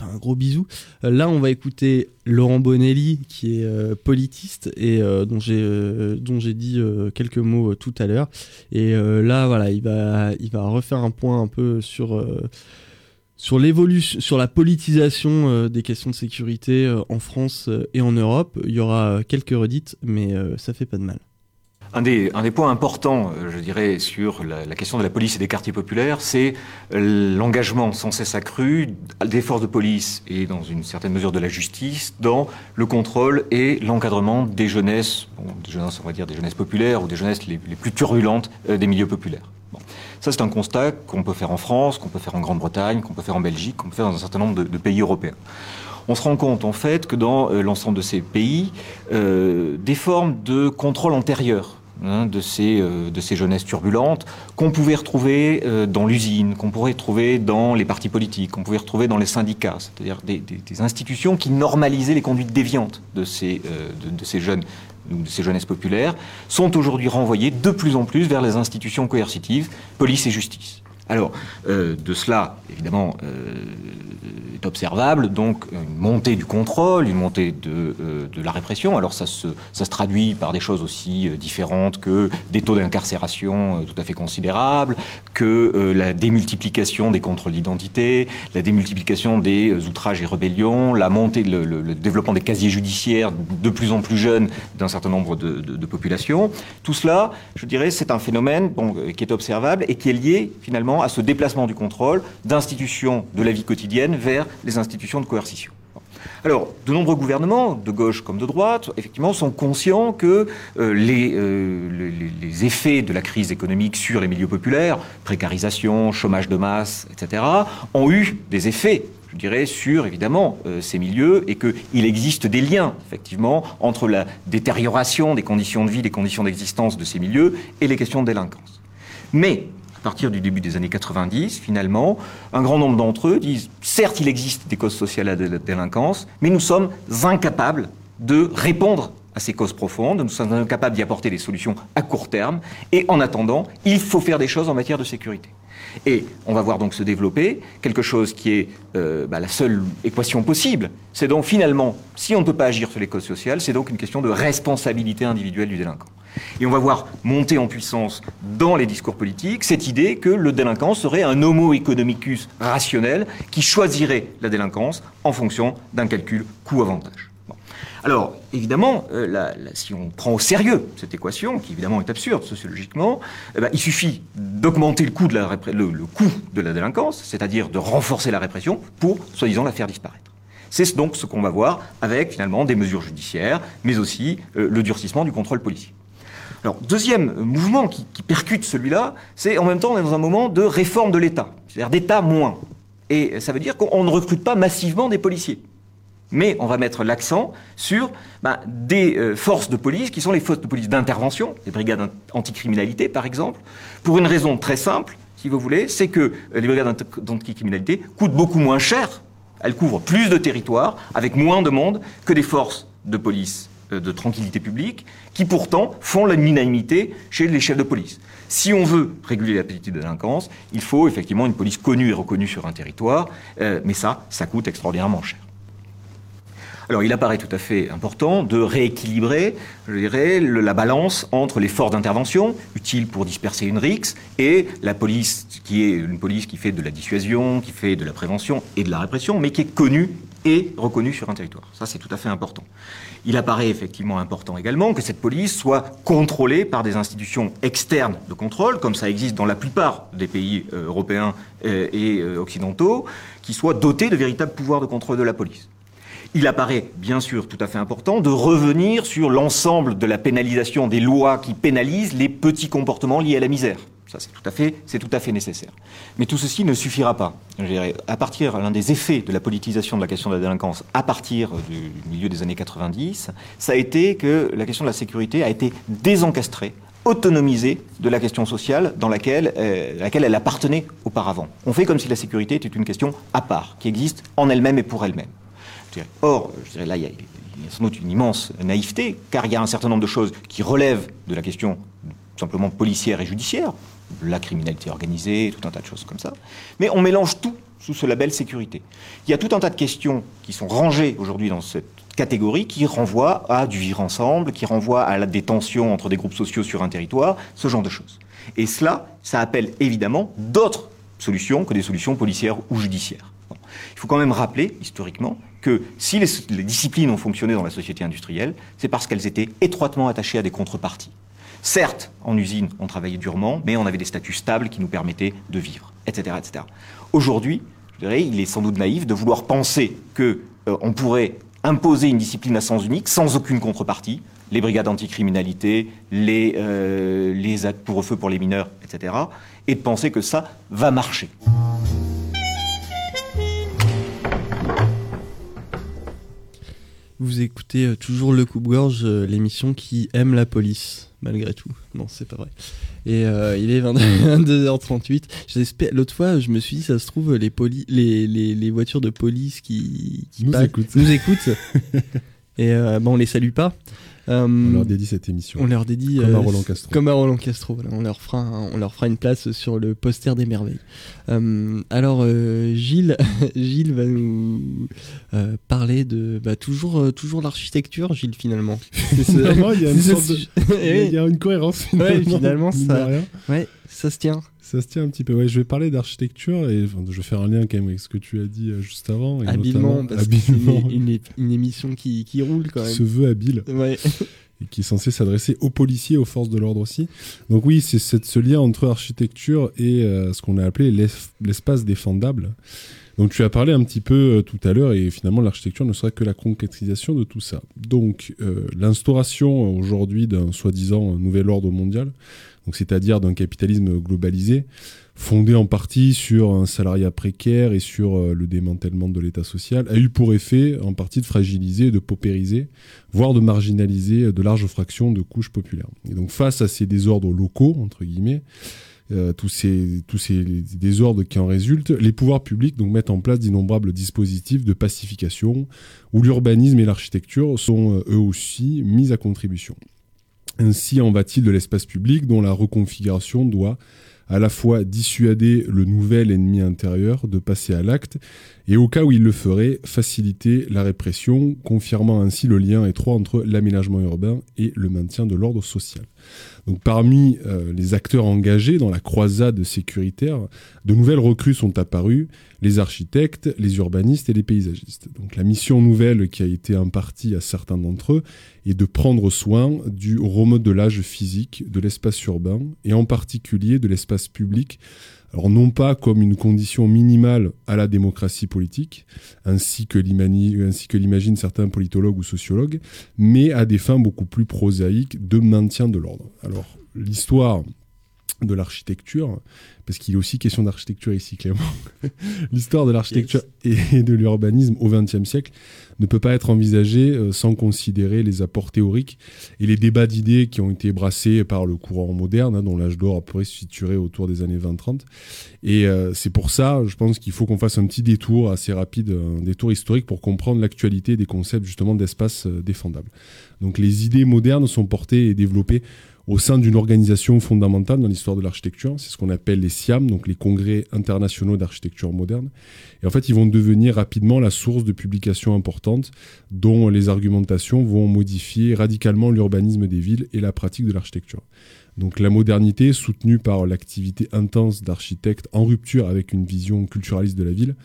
Un gros bisou. Là, on va écouter Laurent Bonelli, qui est politiste et dont j'ai dit quelques mots tout à l'heure. Et là, voilà, il va refaire un point un peu sur sur l'évolution, sur la politisation euh, des questions de sécurité euh, en France euh, et en Europe. Il y aura quelques redites, mais ça fait pas de mal. Un des, points importants, je dirais, sur la, question de la police et des quartiers populaires, c'est l'engagement sans cesse accru des forces de police et, dans une certaine mesure, de la justice dans le contrôle et l'encadrement des jeunesses, bon, des jeunesses, on va dire des jeunesses populaires ou des jeunesses les, plus turbulentes des milieux populaires. Ça, c'est un constat qu'on peut faire en France, qu'on peut faire en Grande-Bretagne, qu'on peut faire en Belgique, qu'on peut faire dans un certain nombre de, pays européens. On se rend compte en fait que dans euh, l'ensemble de ces pays, euh, des formes de contrôle antérieur hein, de, ces, euh, de ces jeunesses turbulentes qu'on pouvait retrouver dans l'usine, qu'on pourrait trouver dans les partis politiques, qu'on pouvait retrouver dans les syndicats, c'est-à-dire des, institutions qui normalisaient les conduites déviantes de ces, jeunes de ces jeunesses populaires, sont aujourd'hui renvoyées de plus en plus vers les institutions coercitives, police et justice. Alors, euh, de cela, évidemment, euh, est observable donc une montée du contrôle, une montée de, euh, la répression. Alors ça se, traduit par des choses aussi différentes que des taux d'incarcération tout à fait considérables, que la démultiplication des contrôles d'identité, la démultiplication des outrages et rébellions, la montée, le, développement des casiers judiciaires de plus en plus jeunes d'un certain nombre de, populations. Tout cela, je dirais, c'est un phénomène qui est observable et qui est lié finalement à ce déplacement du contrôle d'institutions de la vie quotidienne vers les institutions de coercition. Alors, de nombreux gouvernements, de gauche comme de droite, effectivement, sont conscients que euh, les, euh, les- effets de la crise économique sur les milieux populaires, précarisation, chômage de masse, etc., ont eu des effets je dirais, sur évidemment euh, ces milieux et qu'il existe des liens, effectivement, entre la détérioration des conditions de vie, des conditions d'existence de ces milieux et les questions de délinquance. Mais, partir du début des années 90, finalement, un grand nombre d'entre eux disent, certes, il existe des causes sociales à la délinquance, mais nous sommes incapables de répondre à ces causes profondes, nous sommes incapables d'y apporter des solutions à court terme, et en attendant, il faut faire des choses en matière de sécurité. Et on va voir donc se développer quelque chose qui est euh, bah, la seule équation possible. C'est donc finalement, si on ne peut pas agir sur les causes sociales, c'est donc une question de responsabilité individuelle du délinquant. Et on va voir monter en puissance dans les discours politiques cette idée que le délinquant serait un homo economicus rationnel qui choisirait la délinquance en fonction d'un calcul coût-avantage. Alors, évidemment, euh, si on prend au sérieux cette équation, qui évidemment est absurde sociologiquement, eh ben, il suffit d'augmenter le coût de la, répré- le, le coût de la délinquance, c'est-à-dire de renforcer la répression, pour, soi-disant, la faire disparaître. C'est donc ce qu'on va voir avec finalement des mesures judiciaires, mais aussi euh, le durcissement du contrôle policier. Alors, deuxième mouvement qui, qui percute celui-là, c'est en même temps on est dans un moment de réforme de l'État, c'est-à-dire d'État moins. Et ça veut dire qu'on ne recrute pas massivement des policiers. Mais on va mettre l'accent sur ben, des euh, forces de police qui sont les forces de police d'intervention, les brigades ant- anticriminalité par exemple, pour une raison très simple, si vous voulez, c'est que euh, les brigades ant- d'anticriminalité coûtent beaucoup moins cher, elles couvrent plus de territoire avec moins de monde que des forces de police euh, de tranquillité publique qui pourtant font l'unanimité chez les chefs de police. Si on veut réguler la petite délinquance, il faut effectivement une police connue et reconnue sur un territoire, mais ça, ça coûte extraordinairement cher. Alors, il apparaît tout à fait important de rééquilibrer, je dirais, la balance entre les forces d'intervention, utiles pour disperser une rixe, et la police, qui est une police qui fait de la dissuasion, qui fait de la prévention et de la répression, mais qui est connue et reconnue sur un territoire. Ça, c'est tout à fait important. Il apparaît effectivement important également que cette police soit contrôlée par des institutions externes de contrôle, comme ça existe dans la plupart des pays euh, européens euh, et euh, occidentaux, qui soient dotés de véritables pouvoirs de contrôle de la police. Il apparaît bien sûr tout à fait important de revenir sur l'ensemble de la pénalisation des lois qui pénalisent les petits comportements liés à la misère. Ça, c'est tout à fait, nécessaire. Mais tout ceci ne suffira pas. À partir, l'un des effets de la politisation de la question de la délinquance à partir du milieu des années 90, ça a été que la question de la sécurité a été désencastrée, autonomisée de la question sociale dans euh, laquelle elle appartenait auparavant. On fait comme si la sécurité était une question à part, qui existe en elle-même et pour elle-même. Or, je dirais, là, il y, a, sans doute une immense naïveté, car il y a un certain nombre de choses qui relèvent de la question simplement policière et judiciaire, la criminalité organisée, tout un tas de choses comme ça. Mais on mélange tout sous ce label sécurité. Il y a tout un tas de questions qui sont rangées aujourd'hui dans cette catégorie qui renvoient à du vivre ensemble, qui renvoient à la, des tensions entre des groupes sociaux sur un territoire, ce genre de choses. Et cela, ça appelle évidemment d'autres solutions que des solutions policières ou judiciaires. Il faut quand même rappeler, historiquement, que si les, disciplines ont fonctionné dans la société industrielle, c'est parce qu'elles étaient étroitement attachées à des contreparties. Certes, en usine, on travaillait durement, mais on avait des statuts stables qui nous permettaient de vivre, etc. etc. Aujourd'hui, je dirais, il est sans doute naïf de vouloir penser que euh, pourrait imposer une discipline à sens unique sans aucune contrepartie, les brigades anticriminalité, les, euh, les actes pour feu pour les mineurs, etc., et de penser que ça va marcher. Vous écoutez euh, toujours le coupe-gorge, euh, l'émission qui aime la police, malgré tout. Non, c'est pas vrai. Et euh, il est 22h38. (laughs) J'espère. L'autre fois, je me suis dit, ça se trouve, les, poli... les, les, les voitures de police qui, qui Nous écoutent. nous écoutent. (laughs) Et euh, bon, on les salue pas. Euh, On leur dédie cette émission. On leur dédie Comme à euh, Roland Castro. Comme à Roland Castro. voilà. on leur fera, un- on leur fera une place sur le poster des merveilles. Euh, alors euh, Gilles, (laughs) Gilles va nous euh, parler de bah, toujours, euh, toujours l'architecture. Gilles finalement. (laughs) (laughs) Finalement, il y a une sorte de- il y a- cohérence, Ouais, finalement, finalement mine de ça, ouais, ça se tient. Ça se tient un petit peu. Ouais, je vais parler d'architecture et enfin, je vais faire un lien quand même avec ce que tu as dit euh, juste avant. Et Habilement, parce que c'est habilement, une, une, une émission qui, qui roule quand qui même. se veut habile. Ouais. (laughs) Et qui est censé s'adresser aux policiers, aux forces de l'ordre aussi. Donc oui, c'est ce lien entre architecture et euh, ce qu'on a appelé l'es- l'espace défendable. Donc tu as parlé un petit peu euh, tout à l'heure et finalement l'architecture ne serait que la concrétisation de tout ça. Donc euh, l'instauration aujourd'hui d'un soi-disant nouvel ordre mondial, donc c'est-à-dire d'un capitalisme globalisé, fondé en partie sur un salariat précaire et sur euh, le démantèlement de l'État social, a eu pour effet en partie de fragiliser, de paupériser, voire de marginaliser de larges fractions de couches populaires. Et donc face à ces désordres locaux, entre guillemets, euh, tous ces désordres qui en résultent, les pouvoirs publics donc mettent en place d'innombrables dispositifs de pacification où l'urbanisme et l'architecture sont euh, eux aussi mis à contribution. Ainsi en va-t-il de l'espace public dont la reconfiguration doit à la fois dissuader le nouvel ennemi intérieur de passer à l'acte et au cas où il le ferait, faciliter la répression, confirmant ainsi le lien étroit entre l'aménagement urbain et le maintien de l'ordre social. Donc parmi euh, les acteurs engagés dans la croisade sécuritaire, de nouvelles recrues sont apparues, les architectes, les urbanistes et les paysagistes. Donc la mission nouvelle qui a été impartie à certains d'entre eux est de prendre soin du remodelage physique de l'espace urbain et en particulier de l'espace public Alors non pas comme une condition minimale à la démocratie politique, ainsi que l'imaginent certains politologues ou sociologues, mais à des fins beaucoup plus prosaïques de maintien de l'ordre. Alors l'histoire de l'architecture, parce qu'il est aussi question d'architecture ici, Clément. (laughs) L'histoire de l'architecture et de l'urbanisme au XXe siècle ne peut pas être envisagée euh, sans considérer les apports théoriques et les débats d'idées qui ont été brassés par le courant moderne, hein, dont l'âge d'or pourrait se situer autour des années 20-30. Et euh, c'est pour ça, je pense qu'il faut qu'on fasse un petit détour assez rapide, un détour historique pour comprendre l'actualité des concepts justement d'espace euh, défendable. Donc les idées modernes sont portées et développées au sein d'une organisation fondamentale dans l'histoire de l'architecture. C'est ce qu'on appelle les SIAM, donc les congrès internationaux d'architecture moderne. Et en fait, ils vont devenir rapidement la source de publications importantes dont les argumentations vont modifier radicalement l'urbanisme des villes et la pratique de l'architecture. Donc la modernité, soutenue par l'activité intense d'architectes en rupture avec une vision culturaliste de la ville,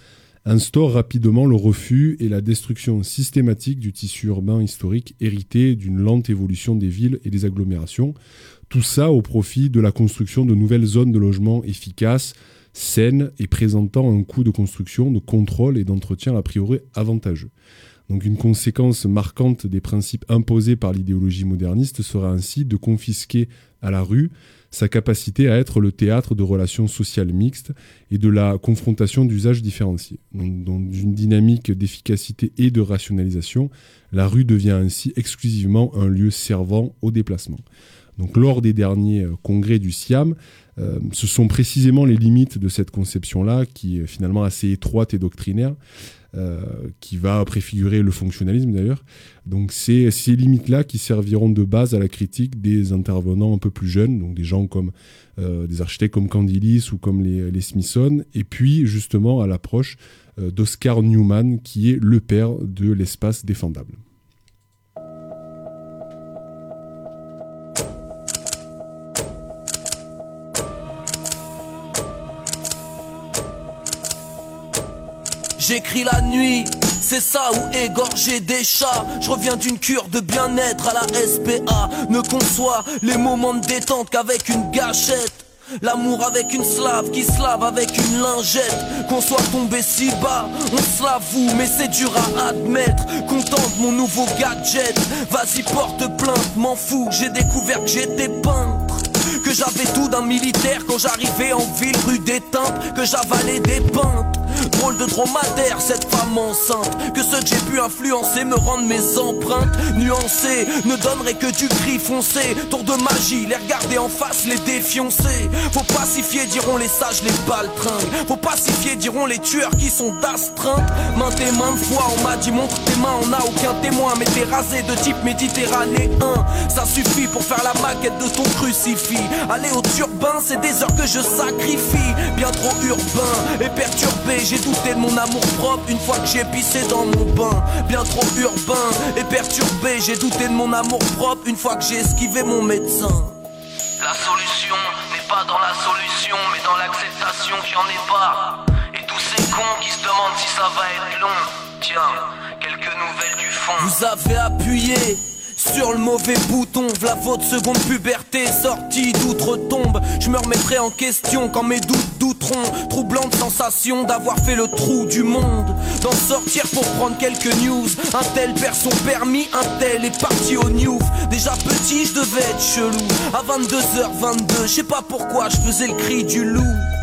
instaure rapidement le refus et la destruction systématique du tissu urbain historique hérité d'une lente évolution des villes et des agglomérations. Tout ça au profit de la construction de nouvelles zones de logement efficaces, saines et présentant un coût de construction, de contrôle et d'entretien a priori avantageux. Donc une conséquence marquante des principes imposés par l'idéologie moderniste sera ainsi de confisquer à la rue sa capacité à être le théâtre de relations sociales mixtes et de la confrontation d'usages différenciés. Dans une dynamique d'efficacité et de rationalisation, la rue devient ainsi exclusivement un lieu servant au déplacement. Donc, lors des derniers euh, congrès du SIAM, euh, ce sont précisément les limites de cette conception-là, qui est finalement assez étroite et doctrinaire, qui va préfigurer le fonctionnalisme d'ailleurs. Donc c'est ces limites-là qui serviront de base à la critique des intervenants un peu plus jeunes, donc des gens comme euh, des architectes comme Candilis ou comme les, les Smithson, et puis justement à l'approche euh, d'Oscar Newman, qui est le père de l'espace défendable. J'écris la nuit, c'est ça ou égorger des chats. Je reviens d'une cure de bien-être à la SPA. Ne conçois les moments de détente qu'avec une gâchette. L'amour avec une slave qui se lave avec une lingette. Qu'on soit tombé si bas, on se l'avoue, mais c'est dur à admettre. Content de mon nouveau gadget. Vas-y, porte plainte, m'en fous. J'ai découvert que j'étais peintre. Que j'avais tout d'un militaire quand j'arrivais en ville rue des Teintes. Que j'avalais des peintes. De dromadaire, cette femme enceinte. Que ceux que j'ai pu influencer me rendent mes empreintes nuancées. Ne donnerait que du gris foncé. Tour de magie, les regarder en face, les défioncer. Faut pacifier, diront les sages, les baltringues. Faut pacifier, diront les tueurs qui sont d'astreinte. Maintes et maintes fois, on m'a dit montre tes mains, on n'a aucun témoin. Mais t'es rasé de type méditerranéen. Ça suffit pour faire la maquette de ton crucifix. Aller au turbin, c'est des heures que je sacrifie. Bien trop urbain et perturbé. J'ai douté de mon amour propre une fois que j'ai pissé dans mon bain. Bien trop urbain et perturbé. J'ai douté de mon amour propre une fois que j'ai esquivé mon médecin. La solution n'est pas dans la solution, mais dans l'acceptation qu'il n'y en ait pas. Et tous ces cons qui se demandent si ça va être long. Tiens, quelques nouvelles du fond. Vous avez appuyé sur le mauvais bouton, v'là votre seconde puberté sortie d'outre-tombe. Je me remettrai en question quand mes doutes douteront. Troublante sensation d'avoir fait le trou du monde. D'en sortir pour prendre quelques news. Un tel perd son permis, un tel est parti au news. Déjà petit, je devais être chelou. À 22h22, je sais pas pourquoi je faisais le cri du loup.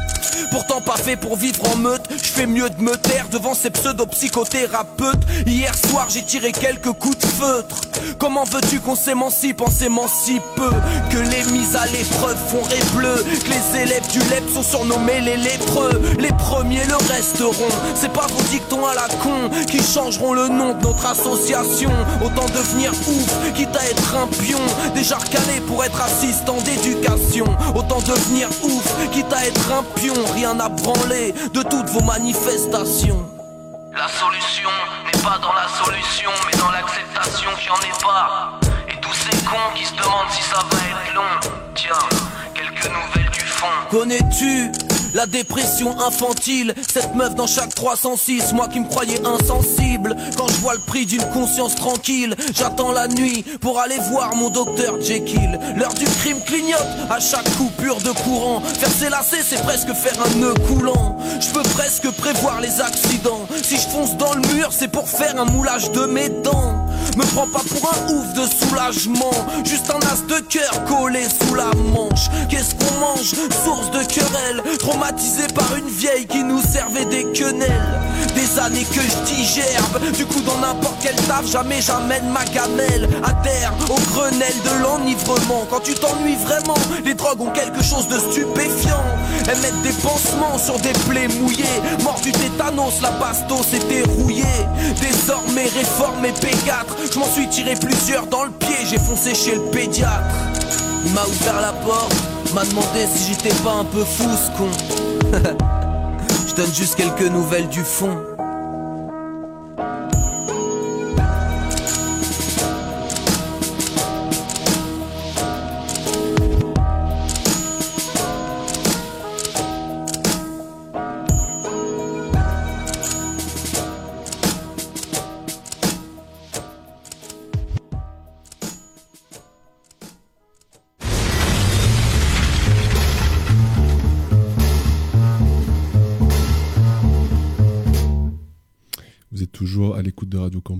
Pourtant pas fait pour vivre en meute, je fais mieux de me taire devant ces pseudo-psychothérapeutes. Hier soir j'ai tiré quelques coups de feutre. Comment veux-tu qu'on s'émancipe en s'émancipe peu? Que les mises à l'épreuve font bleu. Que les élèves du LEP sont surnommés les lépreux. Les premiers le resteront. C'est pas vos dictons à la con Qui changeront le nom de notre association. Autant devenir ouf, quitte à être un pion. Déjà recalé pour être assistant d'éducation. Autant devenir ouf, quitte à être un pion à branler de toutes vos manifestations La solution n'est pas dans la solution, mais dans l'acceptation qu'il n'y en ait pas. Et tous ces cons qui se demandent si ça va être long. Tiens, quelques nouvelles du fond. Connais-tu La dépression infantile, cette meuf dans chaque 306, moi qui me croyais insensible. Quand je vois le prix d'une conscience tranquille, j'attends la nuit pour aller voir mon docteur Jekyll. L'heure du crime clignote à chaque coupure de courant. Faire lacets, c'est presque faire un nœud coulant. Je peux presque prévoir les accidents. Si je fonce dans le mur, c'est pour faire un moulage de mes dents. Me prends pas pour un ouf de soulagement. Juste un as de cœur collé sous la manche. Qu'est-ce qu'on mange? Source de querelle. Traumatisé par une vieille qui nous servait des quenelles. Des années que je digère. Du coup, dans n'importe quel taf, jamais j'amène ma gamelle. À terre, au grenelle de l'enivrement. Quand tu t'ennuies vraiment, les drogues ont quelque chose de stupéfiant. Elles mettent des pansements sur des plaies mouillées. Mort du tétanos, la bastos était rouillée. Désormais réformé P4. Je m'en suis tiré plusieurs dans le pied, j'ai foncé chez le pédiatre. Il m'a ouvert la porte, m'a demandé si j'étais pas un peu fou ce con. (laughs) Donne juste quelques nouvelles du fond.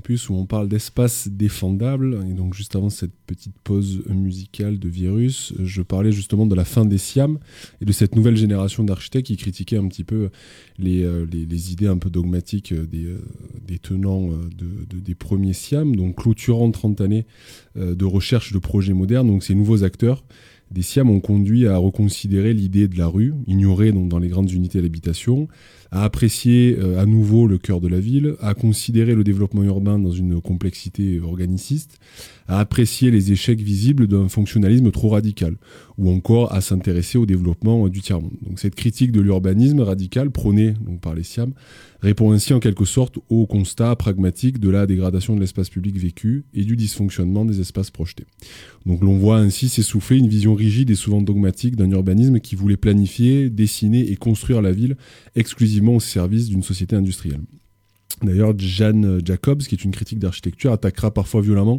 Où on parle d'espace défendable. Et donc, juste avant cette petite pause musicale de virus, je parlais justement de la fin des SIAM et de cette nouvelle génération d'architectes qui critiquaient un petit peu les, euh, idées un peu dogmatiques des, euh, tenants euh, de, de- des premiers SIAM. Donc, clôturant 30 années de recherche de projets modernes, donc ces nouveaux acteurs des SIAM ont conduit à reconsidérer l'idée de la rue, ignorée dans les grandes unités d'habitation, à apprécier euh, à nouveau le cœur de la ville, à considérer le développement urbain dans une complexité organiciste, à apprécier les échecs visibles d'un fonctionnalisme trop radical, ou encore à s'intéresser au développement euh, du tiers-monde. Donc cette critique de l'urbanisme radical prônée donc, par les SIAM répond ainsi en quelque sorte au constat pragmatique de la dégradation de l'espace public vécu et du dysfonctionnement des espaces projetés. Donc l'on voit ainsi s'essouffler une vision rigide et souvent dogmatique d'un urbanisme qui voulait planifier, dessiner et construire la ville exclusivement au service d'une société industrielle. D'ailleurs, Jeanne Jacobs, qui est une critique d'architecture, attaquera parfois violemment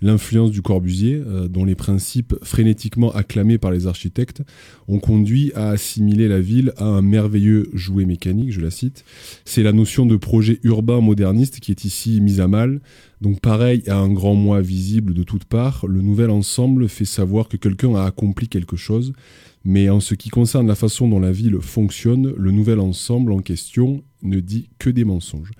l'influence du Corbusier, euh, dont les principes frénétiquement acclamés par les architectes ont conduit à assimiler la ville à un merveilleux jouet mécanique, je la cite. C'est la notion de projet urbain moderniste qui est ici mise à mal. Donc pareil à un grand moi visible de toutes parts, le nouvel ensemble fait savoir que quelqu'un a accompli quelque chose, mais en ce qui concerne la façon dont la ville fonctionne, le nouvel ensemble en question ne dit que des mensonges.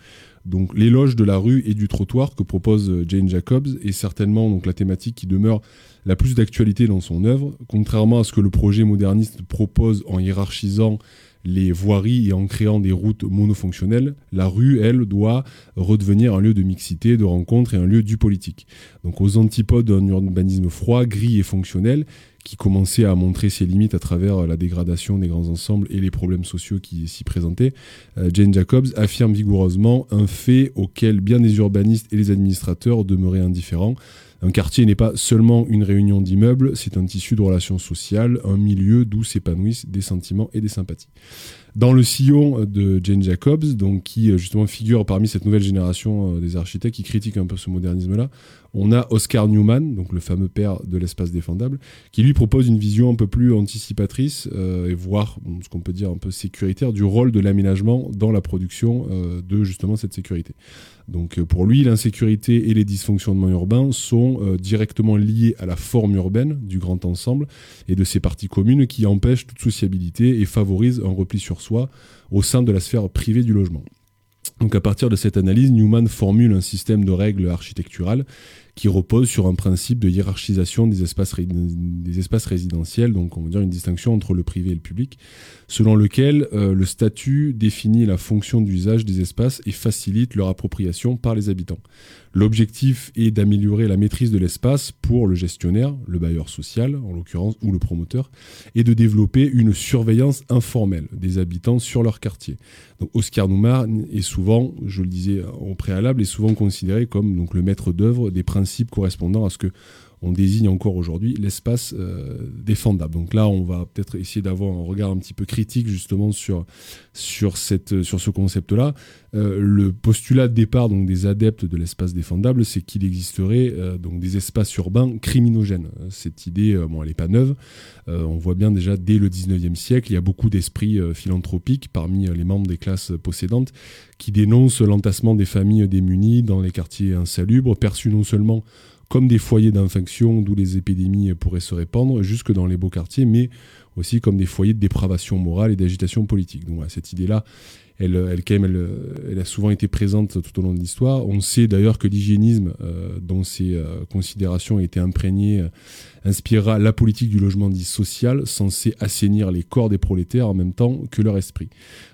Donc l'éloge de la rue et du trottoir que propose euh, Jane Jacobs est certainement donc la thématique qui demeure la plus d'actualité dans son œuvre, contrairement à ce que le projet moderniste propose en hiérarchisant les voiries et en créant des routes monofonctionnelles, la rue, elle, doit redevenir un lieu de mixité, de rencontre et un lieu du politique. Donc aux antipodes d'un urbanisme froid, gris et fonctionnel, qui commençait à montrer ses limites à travers la dégradation des grands ensembles et les problèmes sociaux qui s'y présentaient, euh, Jane Jacobs affirme vigoureusement un fait auquel bien des urbanistes et les administrateurs demeuraient indifférents. Un quartier n'est pas seulement une réunion d'immeubles, c'est un tissu de relations sociales, un milieu d'où s'épanouissent des sentiments et des sympathies. Dans le sillon de Jane Jacobs, donc qui euh, justement figure parmi cette nouvelle génération euh, des architectes qui critiquent un peu ce modernisme-là, on a Oscar Newman, donc le fameux père de l'espace défendable, qui lui propose une vision un peu plus anticipatrice euh, et voire ce qu'on peut dire un peu sécuritaire du rôle de l'aménagement dans la production euh, de justement cette sécurité. Donc euh, pour lui, l'insécurité et les dysfonctionnements urbains sont euh, directement liés à la forme urbaine du grand ensemble et de ses parties communes qui empêchent toute sociabilité et favorisent un repli sur soi au sein de la sphère privée du logement. Donc à partir de cette analyse, Newman formule un système de règles architecturales qui repose sur un principe de hiérarchisation des espaces, des espaces résidentiels, donc on va dire une distinction entre le privé et le public, selon lequel euh, le statut définit la fonction d'usage des espaces et facilite leur appropriation par les habitants. L'objectif est d'améliorer la maîtrise de l'espace pour le gestionnaire, le bailleur social en l'occurrence, ou le promoteur, et de développer une surveillance informelle des habitants sur leur quartier. Donc Oscar Newman est souvent, je le disais au préalable, est souvent considéré comme donc le maître d'œuvre des principes correspondant à ce que on désigne encore aujourd'hui l'espace euh, défendable. Donc là, on va peut-être essayer d'avoir un regard un petit peu critique justement sur, sur, cette, sur ce concept-là. Euh, le postulat de départ donc, des adeptes de l'espace défendable, c'est qu'il existerait euh, donc des espaces urbains criminogènes. Cette idée, bon, elle n'est pas neuve. on voit bien déjà dès le 19e siècle, il y a beaucoup d'esprits philanthropiques parmi les membres des classes possédantes qui dénoncent l'entassement des familles démunies dans les quartiers insalubres, perçus non seulement comme des foyers d'infection d'où les épidémies pourraient se répandre, jusque dans les beaux quartiers, mais aussi comme des foyers de dépravation morale et d'agitation politique. Donc cette idée-là, elle, elle, quand même, elle, a souvent été présente tout au long de l'histoire. On sait d'ailleurs que l'hygiénisme, euh, dont ces euh, considérations étaient imprégnées, euh, inspirera la politique du logement dit social, censé assainir les corps des prolétaires en même temps que leur esprit.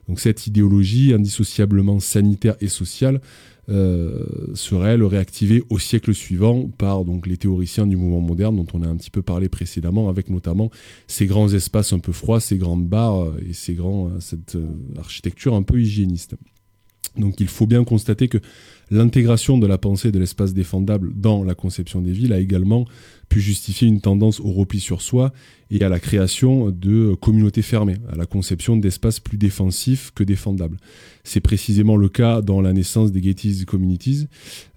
Donc cette idéologie, indissociablement sanitaire et sociale, serait le réactivé au siècle suivant par les théoriciens du mouvement moderne dont on a un petit peu parlé précédemment, avec notamment ces grands espaces un peu froids, ces grandes bars euh, et ces grands, euh, cette architecture un peu hygiéniste. Donc il faut bien constater que l'intégration de la pensée de l'espace défendable dans la conception des villes a également pu justifier une tendance au repli sur soi et à la création de communautés fermées, à la conception d'espaces plus défensifs que défendables. C'est précisément le cas dans la naissance des Gated Communities,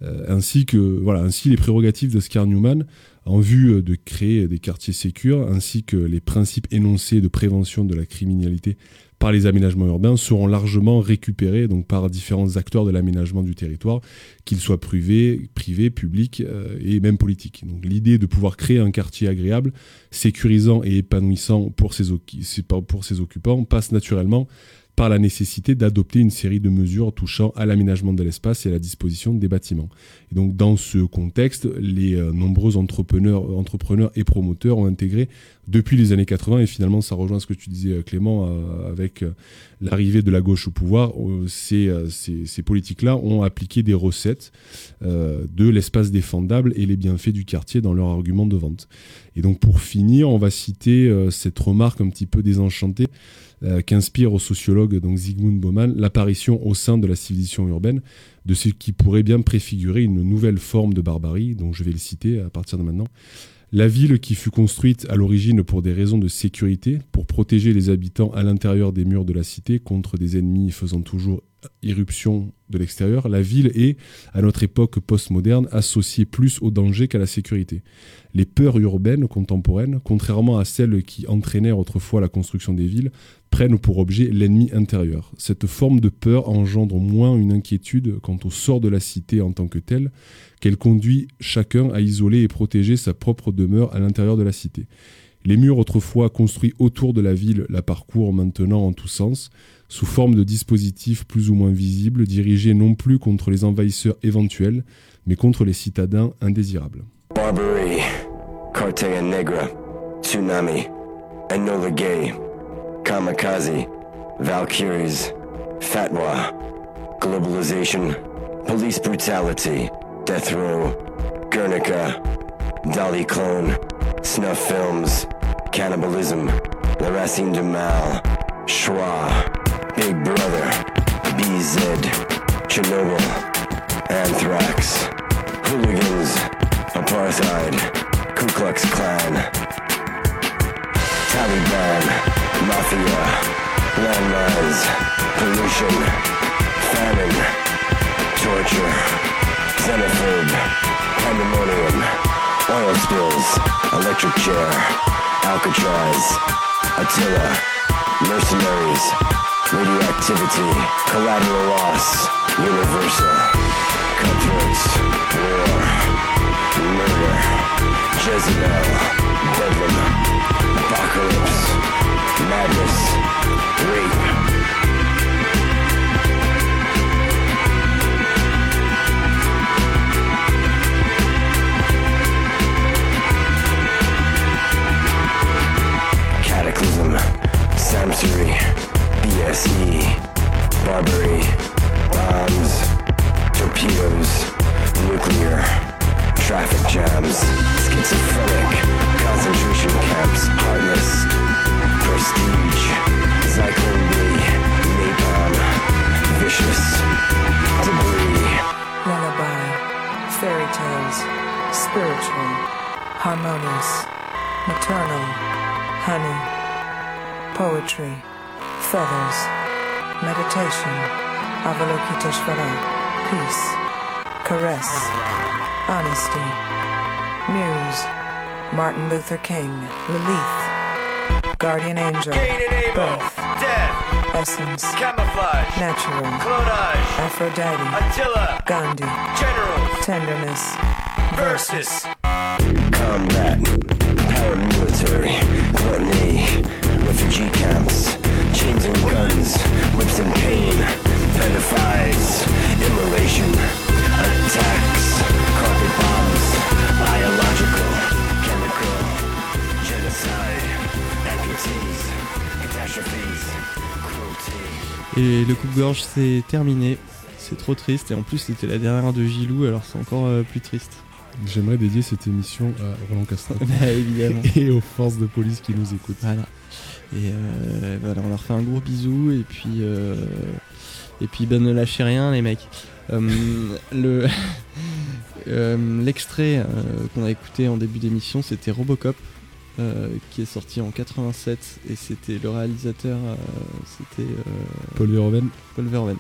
euh, ainsi que voilà, les prérogatives de Scar Newman en vue de créer des quartiers sécures, ainsi que les principes énoncés de prévention de la criminalité par les aménagements urbains seront largement récupérés par différents acteurs de l'aménagement du territoire, qu'ils soient privés, privés publics euh, et même politiques. Donc l'idée de pouvoir créer un quartier agréable, sécurisant et épanouissant pour ses occupants passe naturellement par la nécessité d'adopter une série de mesures touchant à l'aménagement de l'espace et à la disposition des bâtiments. Et donc dans ce contexte, les euh, nombreux entrepreneurs, entrepreneurs et promoteurs ont intégré depuis les années 80, et finalement ça rejoint ce que tu disais euh, Clément, euh, avec l'arrivée de la gauche au pouvoir, ces, ces, ces politiques-là ont appliqué des recettes de l'espace défendable et les bienfaits du quartier dans leur argument de vente. Et donc pour finir, on va citer cette remarque un petit peu désenchantée euh, qu'inspire au sociologue donc Zygmunt Bauman l'apparition au sein de la civilisation urbaine de ce qui pourrait bien préfigurer une nouvelle forme de barbarie, dont je vais le citer à partir de maintenant. La ville qui fut construite à l'origine pour des raisons de sécurité, pour protéger les habitants à l'intérieur des murs de la cité contre des ennemis faisant toujours irruption de l'extérieur, la ville est, à notre époque postmoderne, associée plus au danger qu'à la sécurité. Les peurs urbaines contemporaines, contrairement à celles qui entraînèrent autrefois la construction des villes, prennent pour objet l'ennemi intérieur. Cette forme de peur engendre moins une inquiétude quant au sort de la cité en tant que telle, qu'elle conduit chacun à isoler et protéger sa propre demeure à l'intérieur de la cité. Les murs autrefois construits autour de la ville la parcourent maintenant en tous sens, sous forme de dispositifs plus ou moins visibles, dirigés non plus contre les envahisseurs éventuels, mais contre les citadins indésirables. Barbary, Cortega Negra, Tsunami, Enola Gay, Kamikaze, Valkyries, Fatwa, Globalization, Police Brutality, Death Row, Guernica, Dolly Clone, Snuff Films, Cannibalism, La Racine du Mal, Schwa, Big Brother, BZ, Chernobyl, Anthrax, Hooligans, Apartheid, Ku Klux Klan, Taliban, Mafia, Landmines, Pollution, Famine, Torture, Xenophobe, Pandemonium, Oil Spills, Electric Chair, Alcatraz, Attila, Mercenaries, radioactivity, collateral loss, universal, cutthroats, war, murder, Jezebel, bedlam, apocalypse, madness, rape. Cataclysm, Samsuri, BSE, Barbary, bombs, torpedoes, nuclear, traffic jams, schizophrenic, concentration camps, heartless, prestige, Zyklon B, napalm, vicious, debris. Lullaby, fairy tales, spiritual, harmonious, maternal, honey, poetry, feathers, meditation, Avalokiteshvara, peace, caress, honesty, muse, Martin Luther King, Lilith, guardian angel, birth, death, essence, camouflage, natural, clonage, Aphrodite, Attila, Gandhi, generals, tenderness, versus, Combat, paramilitary, gluttony, refugee camps, chains and guns, whips and pain, pedophiles, immolation, attacks, carpet bombs, biological, chemical, genocide, amputees, catastrophes, cruelty. Et le coupe-gorge c'est terminé. C'est trop triste et en plus c'était la dernière de Gilou alors c'est encore euh, plus triste. J'aimerais dédier cette émission à Roland Castrat. (laughs) Bah, évidemment. Et aux forces de police qui nous écoutent. Voilà. Et euh, voilà, on leur fait un gros bisou et puis euh, et puis ben ne lâchez rien les mecs. Euh, (laughs) le (laughs) euh, l'extrait euh, qu'on a écouté en début d'émission c'était Robocop qui est sorti en 87 et c'était le réalisateur c'était Paul Verhoeven. Paul Verhoeven.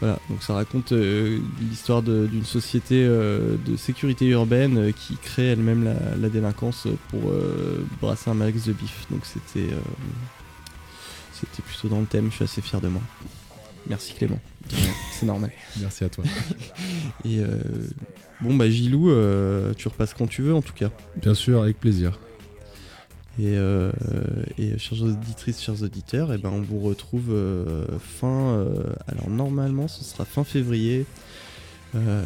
Voilà, donc ça raconte euh, l'histoire d'une société euh, de sécurité urbaine euh, qui crée elle-même la, la délinquance pour brasser un max de bif. Donc c'était c'était plutôt dans le thème, je suis assez fier de moi. Merci Clément, c'est normal. Merci à toi. Et euh, bon bah Gilou, tu repasses quand tu veux en tout cas. Bien sûr, avec plaisir. Et, euh, et chères auditrices, chers auditeurs, et ben on vous retrouve euh, fin. euh, alors normalement, ce sera fin février. euh,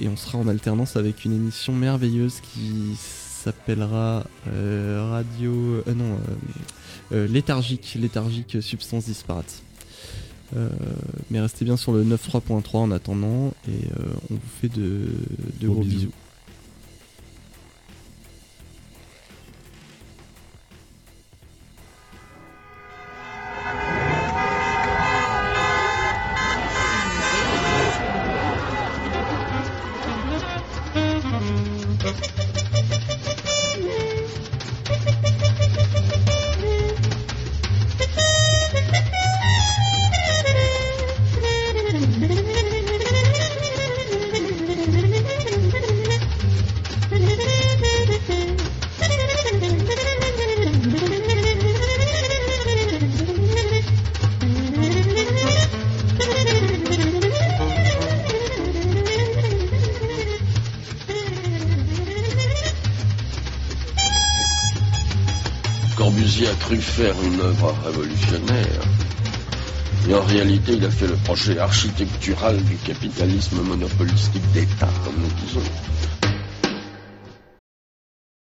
et on sera en alternance avec une émission merveilleuse qui s'appellera Radio. euh, non, Léthargique, Léthargique Substance Disparate. Mais restez bien sur le 93.3 en attendant et on vous fait de, de Gros gros bisous. bisous. Architectural du capitalisme monopolistique d'État, comme nous disons.